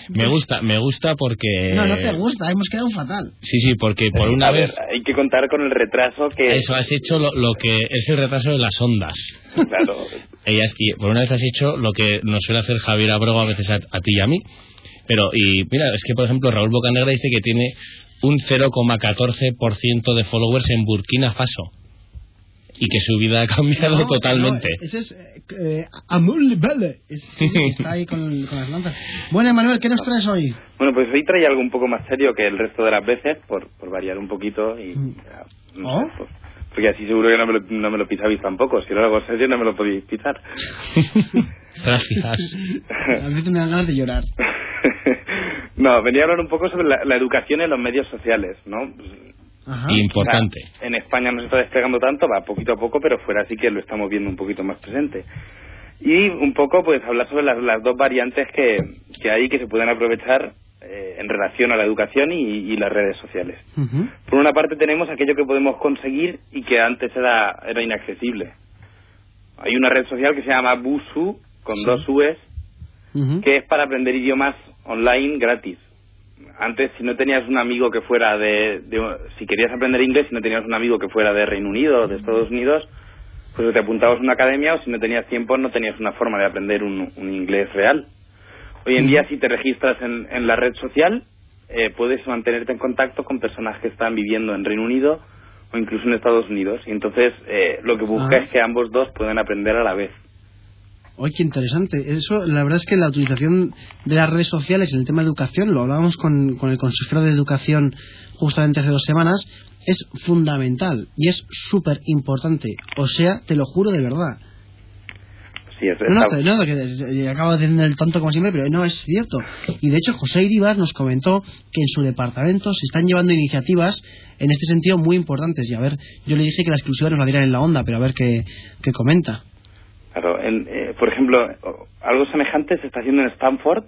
Me gusta, me gusta porque... No, no te gusta, hemos quedado fatal. Sí, sí, porque por una A vez... ver, hay que contar con el retraso que... Eso, has hecho lo, lo que es el retraso de las ondas. Claro, Ellas, y por una vez has hecho lo que nos suele hacer Javier Abrego a veces a, a ti y a mí. Pero, y mira, es que por ejemplo Raúl Bocanegra dice que tiene un 0,14% de followers en Burkina Faso. Y que su vida ha cambiado No, totalmente. no, ese es eh, Amul sí, está ahí con, con las lanzas. Bueno, Emanuel, ¿qué nos traes hoy? Bueno, pues hoy traía algo un poco más serio que el resto de las veces, por, por variar un poquito y... Mm. no ¿Oh? sé, pues, Porque así seguro que no me lo, no me lo pisabais tampoco. Si no lo hago serio, no me lo podéis pisar. Gracias. A veces me dan ganas de llorar. no, venía a hablar un poco sobre la, la educación en los medios sociales, ¿no? Ajá. Importante. O sea, en España no se está despegando tanto, va poquito a poco, pero fuera sí que lo estamos viendo un poquito más presente. Y un poco, pues, hablar sobre las, las dos variantes que, que hay que se pueden aprovechar eh, en relación a la educación y, y las redes sociales. Por una parte tenemos aquello que podemos conseguir y que antes era, era inaccesible. Hay una red social que se llama Busu, con dos U's, que es para aprender idiomas online gratis. Antes, si no tenías un amigo que fuera de, de- Si querías aprender inglés, si no tenías un amigo que fuera de Reino Unido o de Estados Unidos, pues te apuntabas a una academia o si no tenías tiempo no tenías una forma de aprender un, un inglés real. Hoy en día, si te registras en, en la red social, eh, puedes mantenerte en contacto con personas que están viviendo en Reino Unido o incluso en Estados Unidos. Y entonces, eh, lo que busca Ah. es que ambos dos puedan aprender a la vez. Oye, qué interesante. Eso, la verdad es que la utilización de las redes sociales en el tema de educación, lo hablábamos con, con el consejero de educación justamente hace dos semanas, es fundamental y es súper importante. O sea, te lo juro de verdad. Sí, es, No, no, no, que eh, acabo de el tonto como siempre, pero no, es cierto. Y de hecho, José Iribas nos comentó que en su departamento se están llevando iniciativas en este sentido muy importantes. Y a ver, yo le dije que la exclusiva nos la dieran en la onda, pero a ver qué, qué comenta. Claro, en, eh, por ejemplo, algo semejante se está haciendo en Stanford.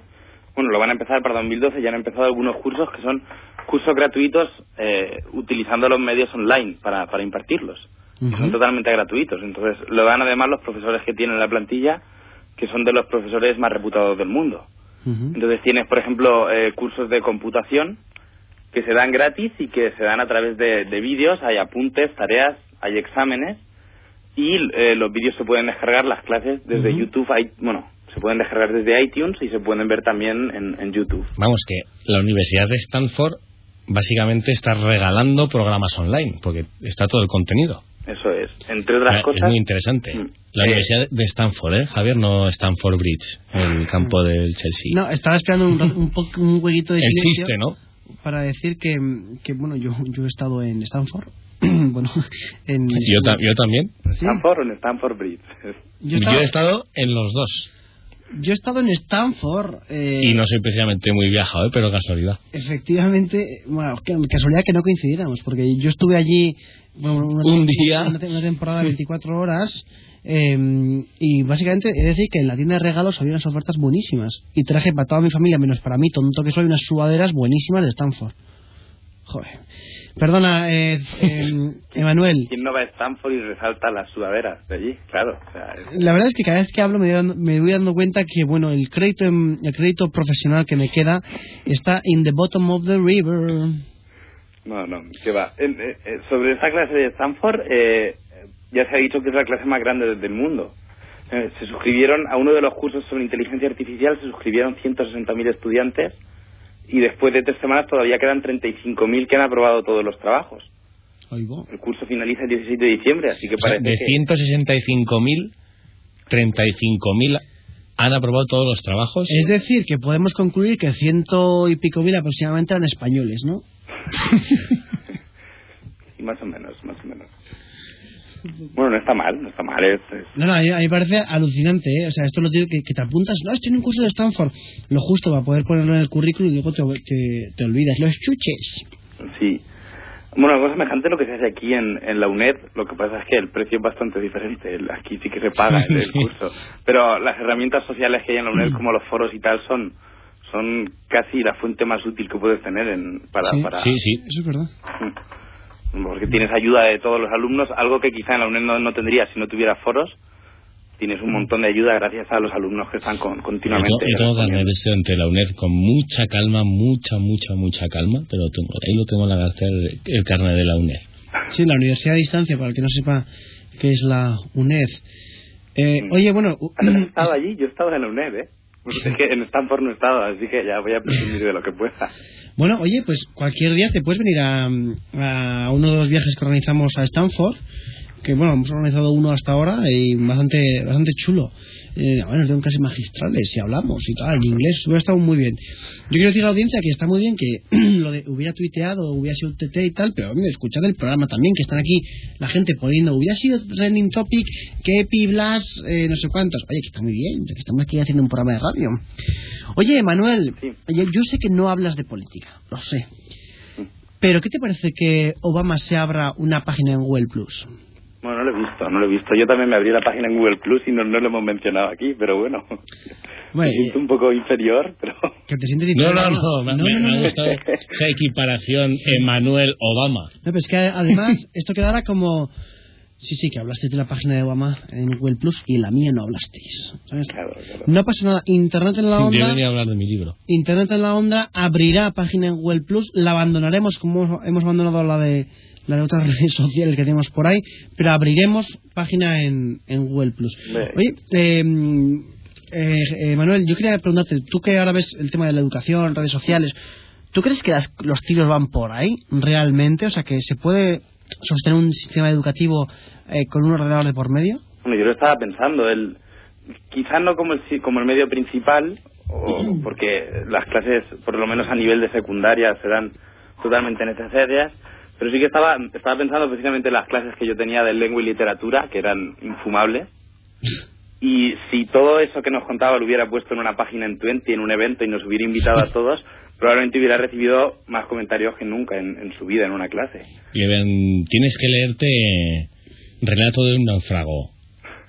Bueno, lo van a empezar para 2012, ya han empezado algunos cursos que son cursos gratuitos eh, utilizando los medios online para, para impartirlos. Son totalmente gratuitos. Entonces, lo dan además los profesores que tienen la plantilla, que son de los profesores más reputados del mundo. Entonces, tienes, por ejemplo, eh, cursos de computación que se dan gratis y que se dan a través de, de vídeos, hay apuntes, tareas, hay exámenes y eh, los vídeos se pueden descargar, las clases desde. YouTube, hay, bueno, se pueden descargar desde iTunes y se pueden ver también en, en YouTube. Vamos, que la Universidad de Stanford básicamente está regalando programas online, porque está todo el contenido. Eso es. Entre otras Ah, cosas... Es muy interesante. Mm. La Eh, Universidad de Stanford, ¿eh, Javier? No Stanford Bridge, el campo del Chelsea. No, estaba esperando un, un, po- un huequito de silencio Existe, ¿no? para decir que, que bueno, yo, yo he estado en Stanford. bueno, en... Yo, ta- yo también. Sí. Stanford o en Stanford Bridge. Yo, estaba- Yo he estado en los dos. yo he estado en Stanford. eh, Y no soy precisamente muy viajado, ¿eh? pero casualidad. Efectivamente, bueno, casualidad que no coincidiéramos, porque yo estuve allí bueno, una, Un día. una, una temporada de 24 horas eh, y básicamente he de decir que en la tienda de regalos había unas ofertas buenísimas y traje para toda mi familia, menos para mí, tonto que soy, unas sudaderas buenísimas de Stanford. Joder. Perdona, eh, eh, Emanuel. ¿Quién no va a Stanford y resalta las sudaderas de allí? Claro. O sea, es- La verdad es que cada vez que hablo me voy dando, me voy dando cuenta que bueno el crédito en- el crédito profesional que me queda está in the bottom of the river. No, no, que va. Eh, eh, sobre esta clase de Stanford, eh, ya se ha dicho que es la clase más grande del mundo. Eh, se suscribieron a uno de los cursos sobre inteligencia artificial, se suscribieron 160.000 estudiantes y después de tres semanas todavía quedan 35.000 que han aprobado todos los trabajos. Oigo. El curso finaliza el 17 de diciembre, así que O sea, parece de que... 165.000, 35.000 han aprobado todos los trabajos. Es decir, que podemos concluir que ciento y pico mil aproximadamente eran españoles, ¿no? Más o menos, más o menos. Bueno, no está mal, no está mal. Es, es- No, no, a mí, a mí me parece alucinante, ¿eh? O sea, esto lo digo que, que te apuntas, no, estoy en un curso de Stanford. Lo justo para poder ponerlo en el currículum y luego te, te, te olvidas. Los chuches. Sí. Bueno, algo semejante a lo que se hace aquí en, en la UNED, lo que pasa es que el precio es bastante diferente. Aquí sí que se paga el, el curso. Pero las herramientas sociales que hay en la UNED, como los foros y tal, son son casi la fuente más útil que puedes tener en, para, Sí, para... Sí, sí. Eso es verdad. Porque tienes ayuda de todos los alumnos, algo que quizá en la UNED no, no tendría si no tuviera foros. Tienes un montón de ayuda gracias a los alumnos que están con- Yo, continuamente... tengo- yo tengo de estudiante de la UNED con mucha calma, mucha, mucha, mucha calma, pero tengo, ahí lo tengo en la cartera el, el carnet de la UNED. Sí, la Universidad de Distancia, para el que no sepa qué es la UNED. Eh, oye, bueno, u- ¿Has estado allí? Yo he estado en la UNED, ¿eh? Es que en Stanford no he estado, así que ya voy a presumir de lo que pueda. Bueno, oye, pues cualquier día te puedes venir a, uno de los viajes que organizamos a Stanford que bueno, hemos organizado uno hasta ahora y bastante, bastante chulo. Eh, bueno, tengo clases magistrales y hablamos y tal, en inglés, hubiera estado muy bien. Yo quiero decir a la audiencia que está muy bien que lo de hubiera tuiteado, hubiera sido TT y tal, pero hombre, escuchad el programa también, que están aquí la gente poniendo, hubiera sido trending topic, que Epi, Blas, eh, no sé cuántos. Oye, que está muy bien, que estamos aquí haciendo un programa de radio. Oye, Manuel, Sí. yo sé que no hablas de política, lo sé. Pero ¿qué te parece que Obama se abra una página en Google Plus? Bueno, no lo he visto, no lo he visto. Yo también me abrí la página en Google Plus y no, no lo hemos mencionado aquí, pero bueno. Bueno, me siento un poco inferior, pero... Que te sientes No, diferente. no, no, me, me- me ha gustado esa equiparación Emanuel Obama. No, pero es que además esto quedará como... Sí, sí, que hablaste de la página de Obama en Google Plus y la mía no hablasteis. ¿sabes? Claro, claro. No pasa nada. Internet en la Yo onda... venía a hablar de mi libro. Internet en la onda abrirá página en Google Plus, la abandonaremos como hemos abandonado la de la de otras redes sociales que tenemos por ahí, pero abriremos página en, en Google Plus. Oye, eh, eh, eh, Manuel, yo quería preguntarte, tú que ahora ves el tema de la educación, redes sociales, ¿tú crees que las- los tiros van por ahí realmente? O sea, que se puede sostener un sistema educativo eh, con un ordenador de por medio? Bueno, yo lo estaba pensando, el, quizás no como el, como el medio principal, o porque las clases, por lo menos a nivel de secundaria, serán totalmente necesarias, pero sí que estaba, estaba pensando precisamente en las clases que yo tenía de lengua y literatura, que eran infumables, y si todo eso que nos contaba lo hubiera puesto en una página en Twenty, en un evento, y nos hubiera invitado a todos, probablemente hubiera recibido más comentarios que nunca en, en su vida en una clase. Y ven, tienes que leerte Relato de un naufrago.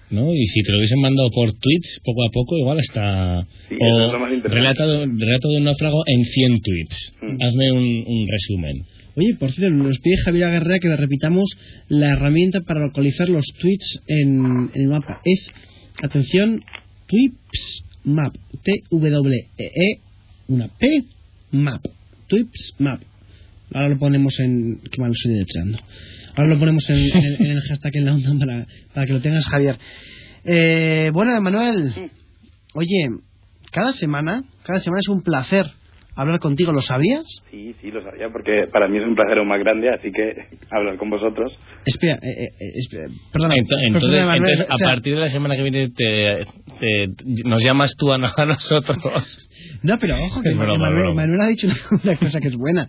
¿No? Y si te lo hubiesen mandado por tweets, poco a poco, igual hasta. Sí, o es lo más interesante. relato, de- relato de un náufrago en 100 tweets. Mm. Hazme un, un resumen. Oye, por cierto, nos pide Javier Aguerrea que repitamos la herramienta para localizar los tweets en, en el mapa. Es, atención, Tweeps Map. T-W-E-E, una P, Map. Tweeps Map. Ahora lo ponemos en... Qué mal estoy deletreando. Ahora lo ponemos en, en- en el hashtag en la onda para, para que lo tengas, Javier. Eh, bueno, Manuel, oye, cada semana, cada semana es un placer hablar contigo, ¿lo sabías? Sí, sí, lo sabía, porque para mí es un placer aún más grande, así que hablar con vosotros. Espera, eh, eh, eh, espera, perdona. Ento- Entonces, perdona, Manuel, entonces, o a partir de la semana que viene, te, te- nos llamas tú a, no- a nosotros. No, pero ojo, que Es broma, Manuel, broma. Manuel ha dicho una, una cosa que es buena.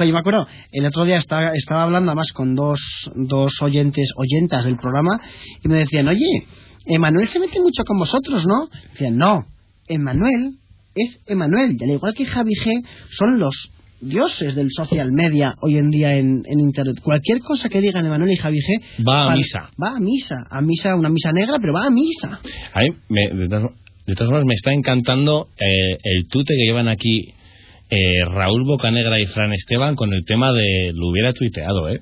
Yo me acuerdo, el otro día estaba, estaba hablando además con dos, dos oyentes, oyentas del programa, y me decían, oye, Emanuel se mete mucho con vosotros, ¿no? Decían, no, Emanuel es Emanuel, y al igual que Javi G, son los dioses del social media hoy en día en, en Internet. Cualquier cosa que digan Emanuel y Javi G... Va a para- misa. Va a misa, a misa, una misa negra, pero va a misa. A mí, me- de, todas, de todas formas, me está encantando eh, el tute que llevan aquí eh, Raúl Bocanegra y Fran Esteban con el tema de lo hubiera tuiteado, ¿eh?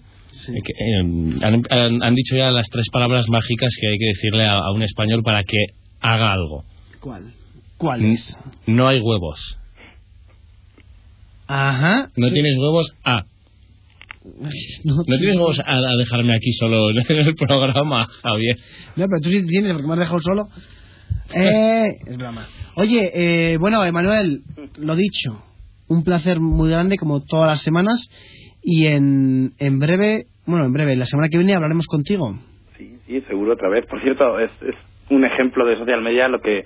Eh, que, eh, han, han- han dicho ya las tres palabras mágicas que hay que decirle a, a un español para que haga algo. ¿Cuál? ¿Cuál N- es? No hay huevos. Ajá. No tienes huevos a. No, No tienes huevos a, a dejarme aquí solo en el programa, Javier. No, pero tú sí tienes, porque me has dejado solo. Eh, es broma. Oye, eh, bueno, Emanuel, lo dicho, un placer muy grande como todas las semanas y en, en breve, bueno, en breve, la semana que viene hablaremos contigo. Sí, sí, seguro otra vez. Por cierto, es, es un ejemplo de social media lo que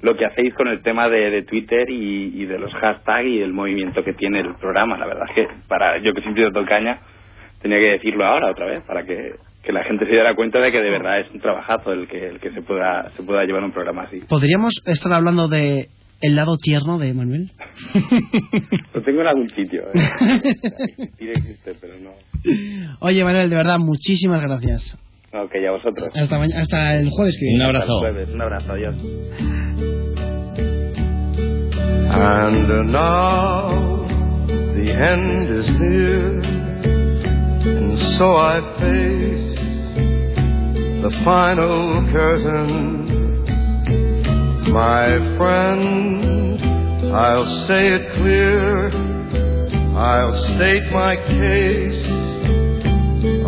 lo que hacéis con el tema de, de Twitter y, y de los hashtags y el movimiento que tiene el programa. La verdad es que para yo que siempre he caña tenía que decirlo ahora otra vez para que, que la gente se diera cuenta de que de verdad es un trabajazo el que el que se pueda se pueda llevar un programa así. ¿Podríamos estar hablando de el lado tierno de Emanuel? Lo tengo en algún sitio. ¿eh? Existe, pero no. Oye, Emanuel, de verdad, muchísimas gracias. Ok, a vosotros. Hasta, mañana, hasta el jueves que Un viene. Hasta el abrazo. jueves. Un abrazo, adiós. And now the end is near, and so I face the final curtain. My friend, I'll say it clear, I'll state my case, of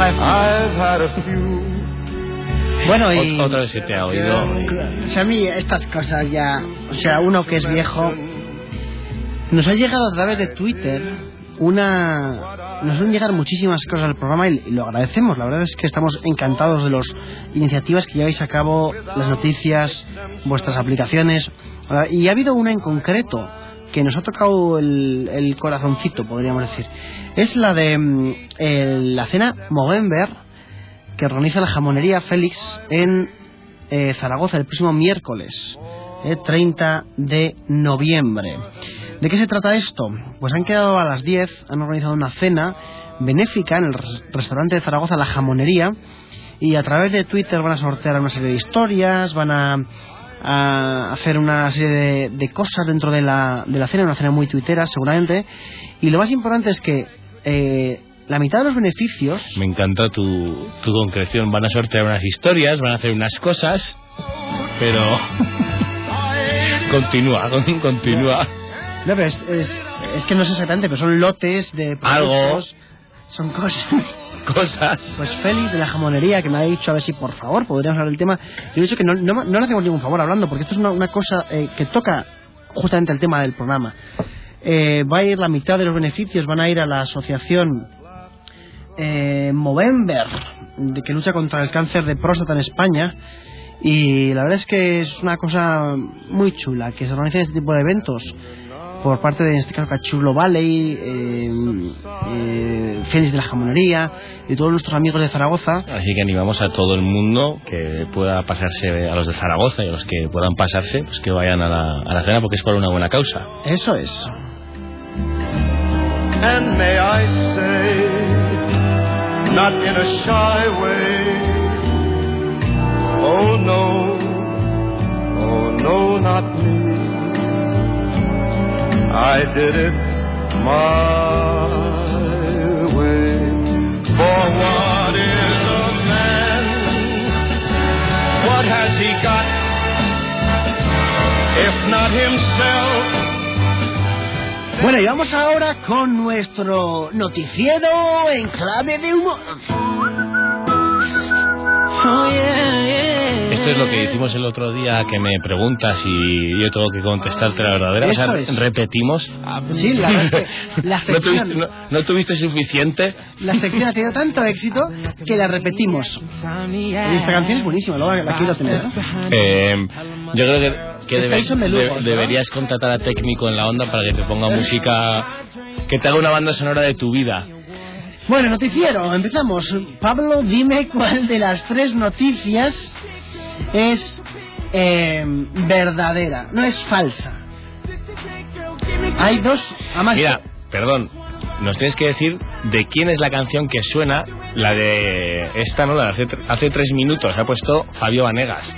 I've had a few. Bueno, y... Ot- Otra vez se te ha oído. O sea, a mí estas cosas ya... O sea, uno que es viejo... Nos ha llegado a través de Twitter una... Nos han llegado muchísimas cosas al programa y, y lo agradecemos. La verdad es que estamos encantados de las iniciativas que lleváis a cabo, las noticias, vuestras aplicaciones. Ah, Y ha habido una en concreto que nos ha tocado el, el corazoncito, podríamos decir. Es la de mm, la cena Movember que organiza la jamonería Félix en eh, Zaragoza el próximo miércoles, eh, 30 de noviembre. ¿De qué se trata esto? Pues han quedado a las 10, han organizado una cena benéfica en el res- restaurante de Zaragoza, la jamonería, y a través de Twitter van a sortear una serie de historias, van a, a hacer una serie de, de cosas dentro de la, de la cena, una cena muy tuitera seguramente, y lo más importante es que eh, la mitad de los beneficios Me encanta tu, tu concreción. Van a sortear unas historias, van a hacer unas cosas, pero... continúa, con- continúa. No, pero es, es, es que no sé exactamente, pero son lotes de Algo. Son cosas. Cosas. Pues Félix de la jamonería que me ha dicho a ver si por favor podríamos hablar del tema. Yo he dicho que no, no, no le hacemos ningún favor hablando, porque esto es una, una cosa eh, que toca justamente el tema del programa. Eh, va a ir la mitad de los beneficios, van a ir a la asociación eh, Movember, de que lucha contra el cáncer de próstata en España. Y la verdad es que es una cosa muy chula que se organicen este tipo de eventos por parte de, en este caso, Cachulo Valley, eh, Félix de la Jamonería y todos nuestros amigos de Zaragoza. Así que animamos a todo el mundo que pueda pasarse, a los de Zaragoza y a los que puedan pasarse, pues que vayan a la, a la cena porque es por una buena causa. Eso es. And may I say, not in a shy way, oh no, oh no, not me. I did it my Bueno, y vamos ahora con nuestro noticiero en clave de humor. Esto es lo que hicimos el otro día que me preguntas y yo tengo que contestarte la verdadera. o sea, es. repetimos. Sí, la la ¿No, tuviste, sección, no, no tuviste suficiente? la sección ha tenido tanto éxito que la repetimos. Y esta canción es buenísima, luego la quiero tener. Eh, yo creo que, que deberías contratar a técnico en la onda para que te ponga música, que te haga una banda sonora de tu vida. Bueno, noticiero, empezamos. Pablo, dime cuál de las tres noticias es eh, verdadera, no es falsa. Hay dos, además, Mira, perdón, nos tienes que decir de quién es la canción que suena, la de esta, ¿no? La de hace, hace tres minutos, ha puesto Fabio Vanegas.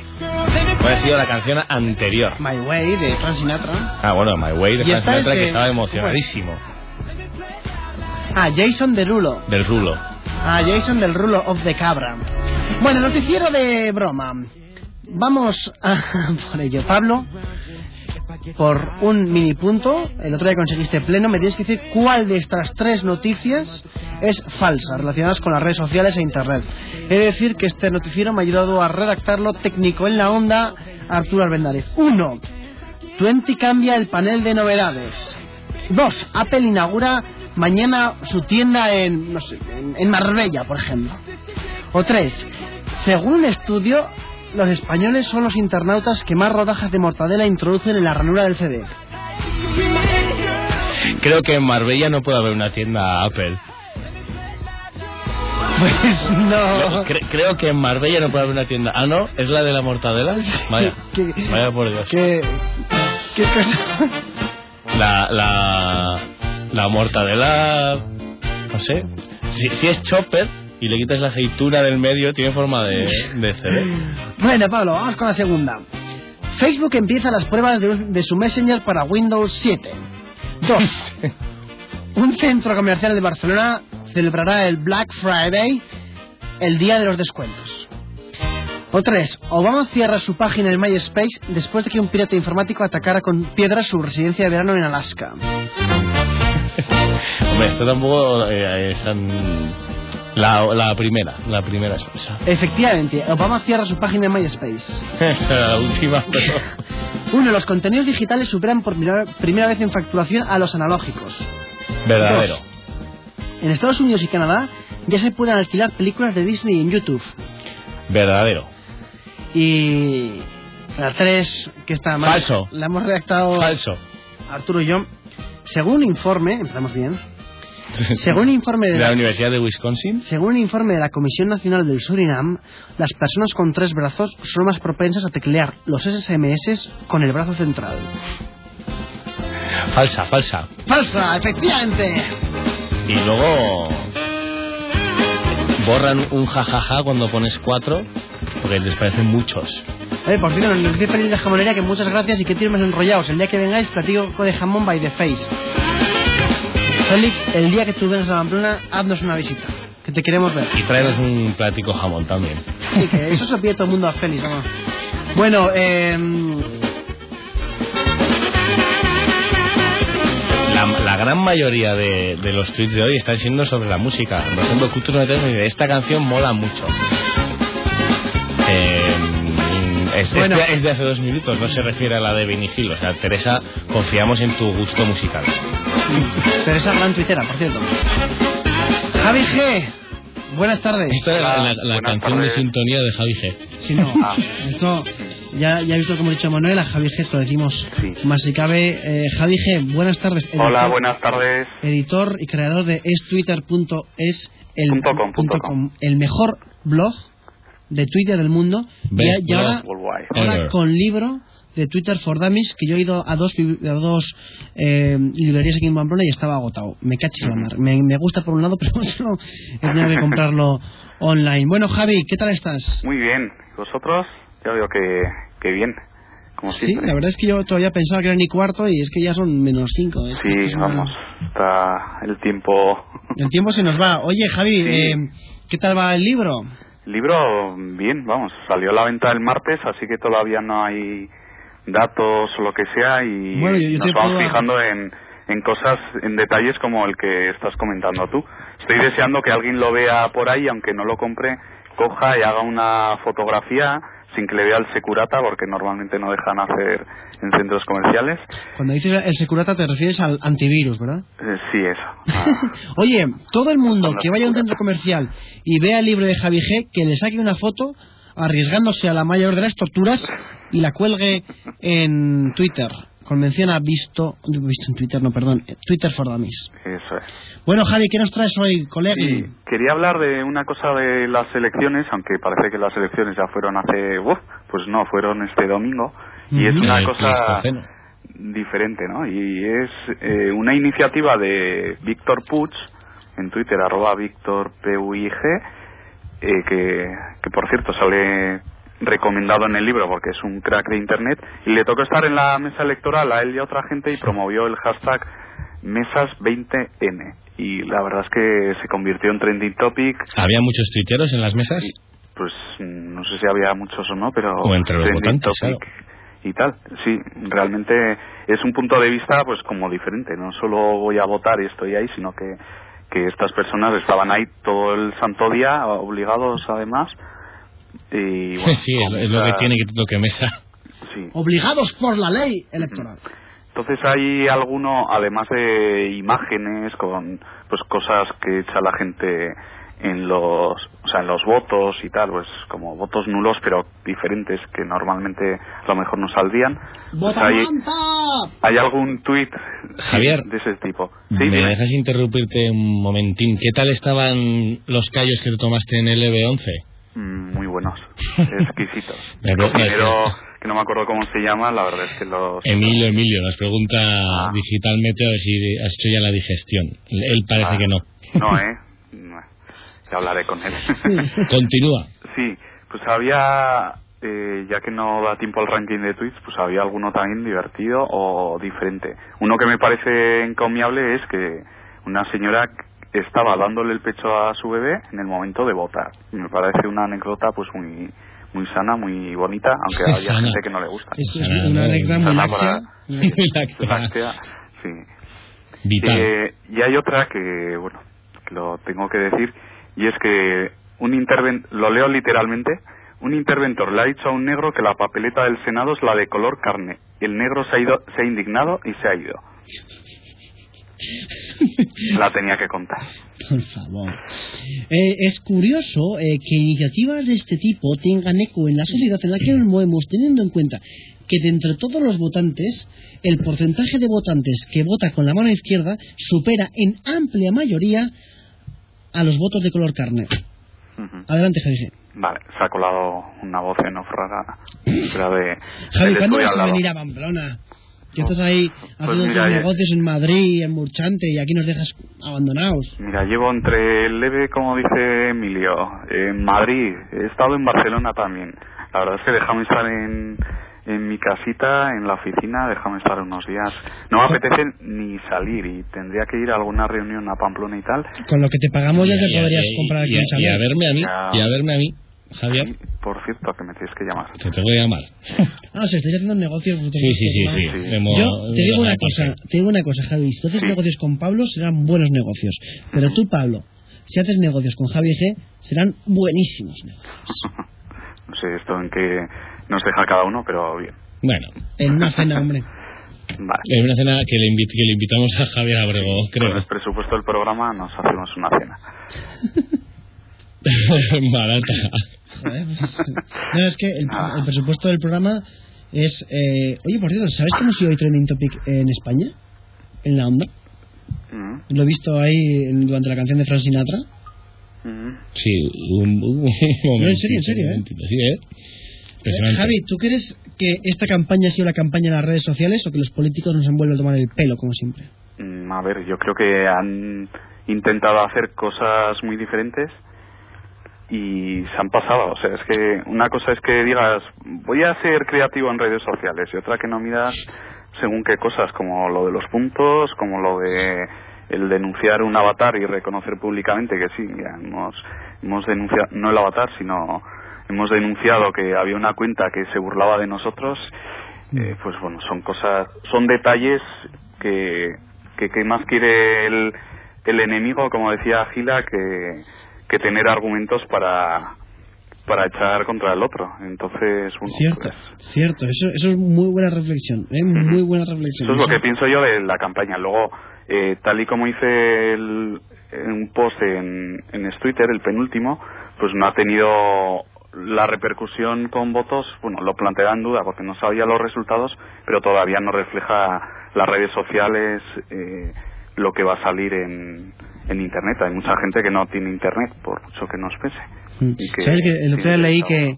¿Cuál ha sido la canción anterior? My Way de Frank Sinatra. Ah, bueno, My Way de Frank Sinatra, que estaba emocionadísimo. Ah, Jason Derulo. Del rulo. Ah, Jason del Rulo of the Cabra. Bueno, noticiero de broma. Vamos a por ello. Pablo, por un mini punto, el otro día conseguiste pleno, me tienes que decir cuál de estas tres noticias es falsa, relacionadas con las redes sociales e internet. He de decir que este noticiero me ha ayudado a redactarlo técnico en la onda Arturo Arbendáriz. Uno, Twenty cambia el panel de novedades. Dos, Apple inaugura mañana su tienda en, no sé, en, en Marbella, por ejemplo. O tres, según un estudio, los españoles son los internautas que más rodajas de mortadela introducen en la ranura del CD. Creo que en Marbella no puede haber una tienda Apple. Pues no. Cre- creo que en Marbella no puede haber una tienda. Ah, no, es la de la mortadela. Vaya, ¿Qué- vaya por Dios. ¿Qué, qué cosa? La, la, la mortadela, no sé, si, si es chopper y le quitas la aceituna del medio, tiene forma de, de CD. Bueno, Pablo, vamos con la segunda. Facebook empieza las pruebas de, su Messenger para Windows 7. Dos. Un centro comercial de Barcelona celebrará el Black Friday el día de los descuentos. Otra es, Obama cierra su página en MySpace después de que un pirata informático atacara con piedras su residencia de verano en Alaska. Hombre, esto tampoco eh, es tan... La, la primera, la primera es esa. Efectivamente, Obama cierra su página en MySpace. Esa era la última, pero... Uno, los contenidos digitales superan por primera, primera vez en facturación a los analógicos. Verdadero. Dos, en Estados Unidos y Canadá ya se pueden alquilar películas de Disney en YouTube. Verdadero. Y la 3, que está mal, Falso. la hemos redactado Falso. Arturo y yo. Según un informe, empezamos bien, según un informe de la la, Universidad de Wisconsin. según un informe de la Comisión Nacional del Surinam, las personas con tres brazos son más propensas a teclear los SMS con el brazo central. Falsa, falsa. ¡Falsa! ¡Efectivamente! Y luego borran un jajaja cuando pones cuatro porque les parecen muchos. Eh, por cierto, nos dice Feliz de Jamonería que muchas gracias y que tienen más enrollados. El día que vengáis, platico de jamón by the face. Félix, el día que tú vengas a Pamplona, haznos una visita. Que te queremos ver. Y traeros un platico jamón también. Sí, que eso se pide todo el mundo a Félix, vamos. Bueno, eh, La, la gran mayoría de, de los tweets de hoy están siendo sobre la música. Por ejemplo, me dice, esta canción mola mucho. Eh, es, Bueno. es de, es de hace dos minutos, no se refiere a la de Hill. O sea, Teresa, confiamos en tu gusto musical. Teresa Gran Twittera, por cierto. Javi G, buenas tardes. Esta era la, la- la buenas canción tardes. de sintonía de Javi G. Si no, esto ya, ya he visto como he dicho a Manuel, a Javi G esto lo decimos Sí. más si cabe. Eh, Javi G, buenas tardes. Hola, Editor- buenas tardes. editor y creador de estwitter.es, el, Punto com, punto com, el mejor blog de Twitter del mundo. Y, Best y ahora, ahora con libro de Twitter for Dummies, que yo he ido a dos, a dos eh, librerías aquí en Pamplona y estaba agotado. Me cachis la mar. Me, me gusta por un lado, pero solo he tenido que comprarlo online. Bueno, Javi, ¿qué tal estás? Muy bien. ¿Y ¿Vosotros? Ya veo que, que bien. Como Sí, siempre. la verdad es que yo todavía pensaba que era ni cuarto y es que ya son menos cinco. Es Sí, es una- vamos. Está el tiempo. El tiempo se nos va. Oye, Javi, Sí. eh, ¿qué tal va el libro? Libro, bien, vamos. Salió a la venta el martes, así que todavía no hay datos o lo que sea. Y Bueno, yo- yo nos vamos puedo- fijando en, en cosas, en detalles como el que estás comentando tú. Estoy deseando que alguien lo vea por ahí, aunque no lo compre, coja y haga una fotografía sin que le vea el securata, porque normalmente no dejan hacer en centros comerciales. Cuando dices el securata te refieres al antivirus, ¿verdad? Eh, sí, eso. Ah, Oye, todo el mundo que vaya a un centro comercial y vea el libro de Javi G, que le saque una foto arriesgándose a la mayor de las torturas y la cuelgue en Twitter. Convención ha visto, visto en Twitter, no, perdón, Twitter for Dummies. eso es. Bueno, Javi, ¿qué nos traes hoy, colega? Sí, quería hablar de una cosa de las elecciones, aunque parece que las elecciones ya fueron hace, uf, pues no, fueron este domingo, y es una cosa diferente, ¿no? Y es eh, una iniciativa de Víctor Puig, en Twitter, arroba Víctor PUIG, eh, que, que por cierto sale recomendado en el libro porque es un crack de internet, y le tocó estar en la mesa electoral a él y a otra gente y promovió el hashtag Mesas20N. Y la verdad es que se convirtió en trending topic, ¿Había muchos tuiteros en las mesas? pues mm, no sé si había muchos o no, pero O entre los trending votantes, topic y tal. Sí, realmente es un punto de vista pues como diferente. No solo voy a votar y estoy ahí, sino que que estas personas estaban ahí todo el santo día, obligados además. Y bueno, sí, es, es lo que tiene que toque mesa. sí. Obligados por la ley electoral. Entonces hay alguno, además de imágenes con pues cosas que echa la gente en los, o sea, en los votos y tal, pues como votos nulos pero diferentes que normalmente a lo mejor no saldrían. Pues hay, hay algún tuit Javier, de ese tipo. Sí, ¿Me dime. dejas interrumpirte un momentín? ¿Qué tal estaban los callos que te tomaste en el EV11? Muy buenos, exquisitos. Cocinero, que no me acuerdo cómo se llama, la verdad es que los... Emilio, Emilio, nos pregunta Ah. Digital Meteo a ver si has hecho ya la digestión. Él parece Ah, que no. No, ¿eh? Ya hablaré con él. Continúa. Sí, pues había, eh, ya que no da tiempo al ranking de tweets, pues había alguno también divertido o diferente. Uno que me parece encomiable es que una señora estaba dándole el pecho a su bebé en el momento de votar. Me parece una anécdota pues muy muy sana, muy bonita, aunque haya Sana. gente que no le gusta. Es, es Sana, una anécdota muy sana láctea. Láctea. Láctea, sí. Vital. Eh, y hay otra que, bueno, que lo tengo que decir, y es que un interven lo leo literalmente, un interventor le ha dicho a un negro que la papeleta del Senado es la de color carne. El negro se ha, ido, se ha indignado y se ha ido. La tenía que contar. Por favor. Eh, es curioso eh, que iniciativas de este tipo tengan eco en la sociedad en la que nos movemos, teniendo en cuenta que de entre todos los votantes, el porcentaje de votantes que vota con la mano izquierda supera en amplia mayoría a los votos de color carne. Adelante, Javi. Vale, se ha colado una voz en off rara. Javi, ¿cuándo vas a venir a Pamplona? Que estás ahí haciendo mira, tus eh. negocios en Madrid, en Murchante, y aquí nos dejas abandonados. Mira, llevo entre el leve, como dice Emilio, en Madrid, he estado en Barcelona también. La verdad es que déjame estar en, en mi casita, en la oficina, déjame estar unos días. No me apetece ni salir y tendría que ir a alguna reunión a Pamplona y tal. Con lo que te pagamos ya te podrías y- comprar aquí y y a verme a mí, Ya. y a verme a mí, Javier, por cierto, que me tienes que llamar. te tengo que llamar. Ah, o sea, estáis haciendo negocios vosotros. Sí, sí, sí, sí. Sí. Hemos- Yo te digo una cosa, parte. te digo una cosa, Javi. Si tú haces Sí. negocios con Pablo, serán buenos negocios. Pero tú, Pablo, si haces negocios con Javi G, serán buenísimos negocios. No sé esto en qué nos deja cada uno, pero bien. Bueno, En una cena, hombre. Vale. es una cena que le, invi- que le invitamos a Javier Abrego, Con creo. el presupuesto del programa nos hacemos una cena. Barata. No, es que el, el presupuesto del programa es... eh, Oye, por cierto, ¿sabes cómo sido hoy Trending Topic en España? En la onda. Mm, Lo he visto ahí en- durante la canción de Frank Sinatra. mm. Sí, un, un momentito, en serio, en serio, ¿eh? Sí, ¿eh? Javi, ¿tú crees que esta campaña ha sido la campaña en las redes sociales o que los políticos nos han vuelto a tomar el pelo, como siempre? Mm, A ver, yo creo que han intentado hacer cosas muy diferentes y se han pasado. O sea, es que una cosa es que digas, voy a ser creativo en redes sociales y otra que no miras según qué cosas, como lo de los puntos, como lo de el denunciar un avatar y reconocer públicamente que sí, ya hemos, hemos denunciado, no el avatar, sino hemos denunciado que había una cuenta que se burlaba de nosotros, eh, pues bueno, son cosas, son detalles que, que, que más quiere el, el enemigo, como decía Gila, que, que tener argumentos para, para echar contra el otro. Entonces, Cierto, pues, cierto, eso, eso es muy buena reflexión, ¿eh? muy buena reflexión. eso es lo que pienso yo de la campaña. Luego, eh, tal y como hice el, en un post en, en Twitter, el penúltimo, pues no ha tenido la repercusión con votos, bueno, lo plantea en duda porque no sabía los resultados, pero todavía no refleja las redes sociales eh, lo que va a salir en, en Internet. Hay mucha gente que no tiene Internet, por mucho que nos pese. Mm. Que ¿Sabes que el otro día leí que,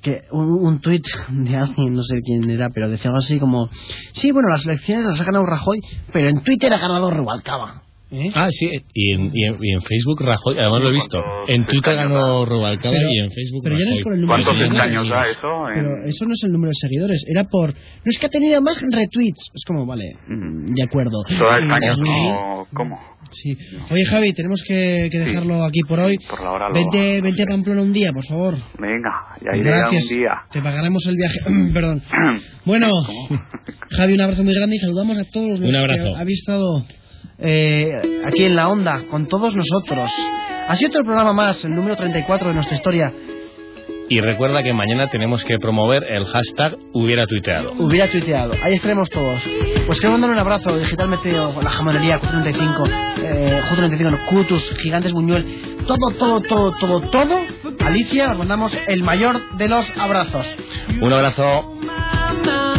que un, un tuit de alguien, no sé quién era, pero decía algo así como, sí, bueno, las elecciones las ha ganado Rajoy, pero en Twitter ha ganado Rubalcaba. ¿Eh? Ah, sí, y en, y en, y en Facebook Rajoy, además lo he visto. ¿Cuántos En Twitter ganó? Rubalcaba y en Facebook pero ya no es Rajoy. por el número ¿Cuántos de seguidores. escaños da eso? En- Pero eso no es el número de seguidores, era por... No es que ha tenido más retweets. Es como, vale, Ujú. de acuerdo. ¿Toda y- como, cómo? Sí. Oye, Javi, tenemos que, que dejarlo aquí por hoy. Por la hora lo- Vente, vente a Pamplona un día, por favor. Venga, ya iré Gracias. un día. Te pagaremos el viaje. Perdón. Bueno, Javi, un abrazo muy grande y saludamos a todos los Un abrazo. que habéis estado eh, aquí en la onda con todos nosotros. Ha sido otro programa más, el número 34 de nuestra historia. Y recuerda que mañana tenemos que promover el hashtag hubiera tuiteado. Hubiera tuiteado. Ahí estaremos todos. Pues quiero mandar un abrazo, Digital Meteo, la jamonería, Q35, eh, Q35, no, Cutus, Gigantes Buñuel, todo, todo, todo, todo, todo. Alicia, os mandamos el mayor de los abrazos. Un abrazo.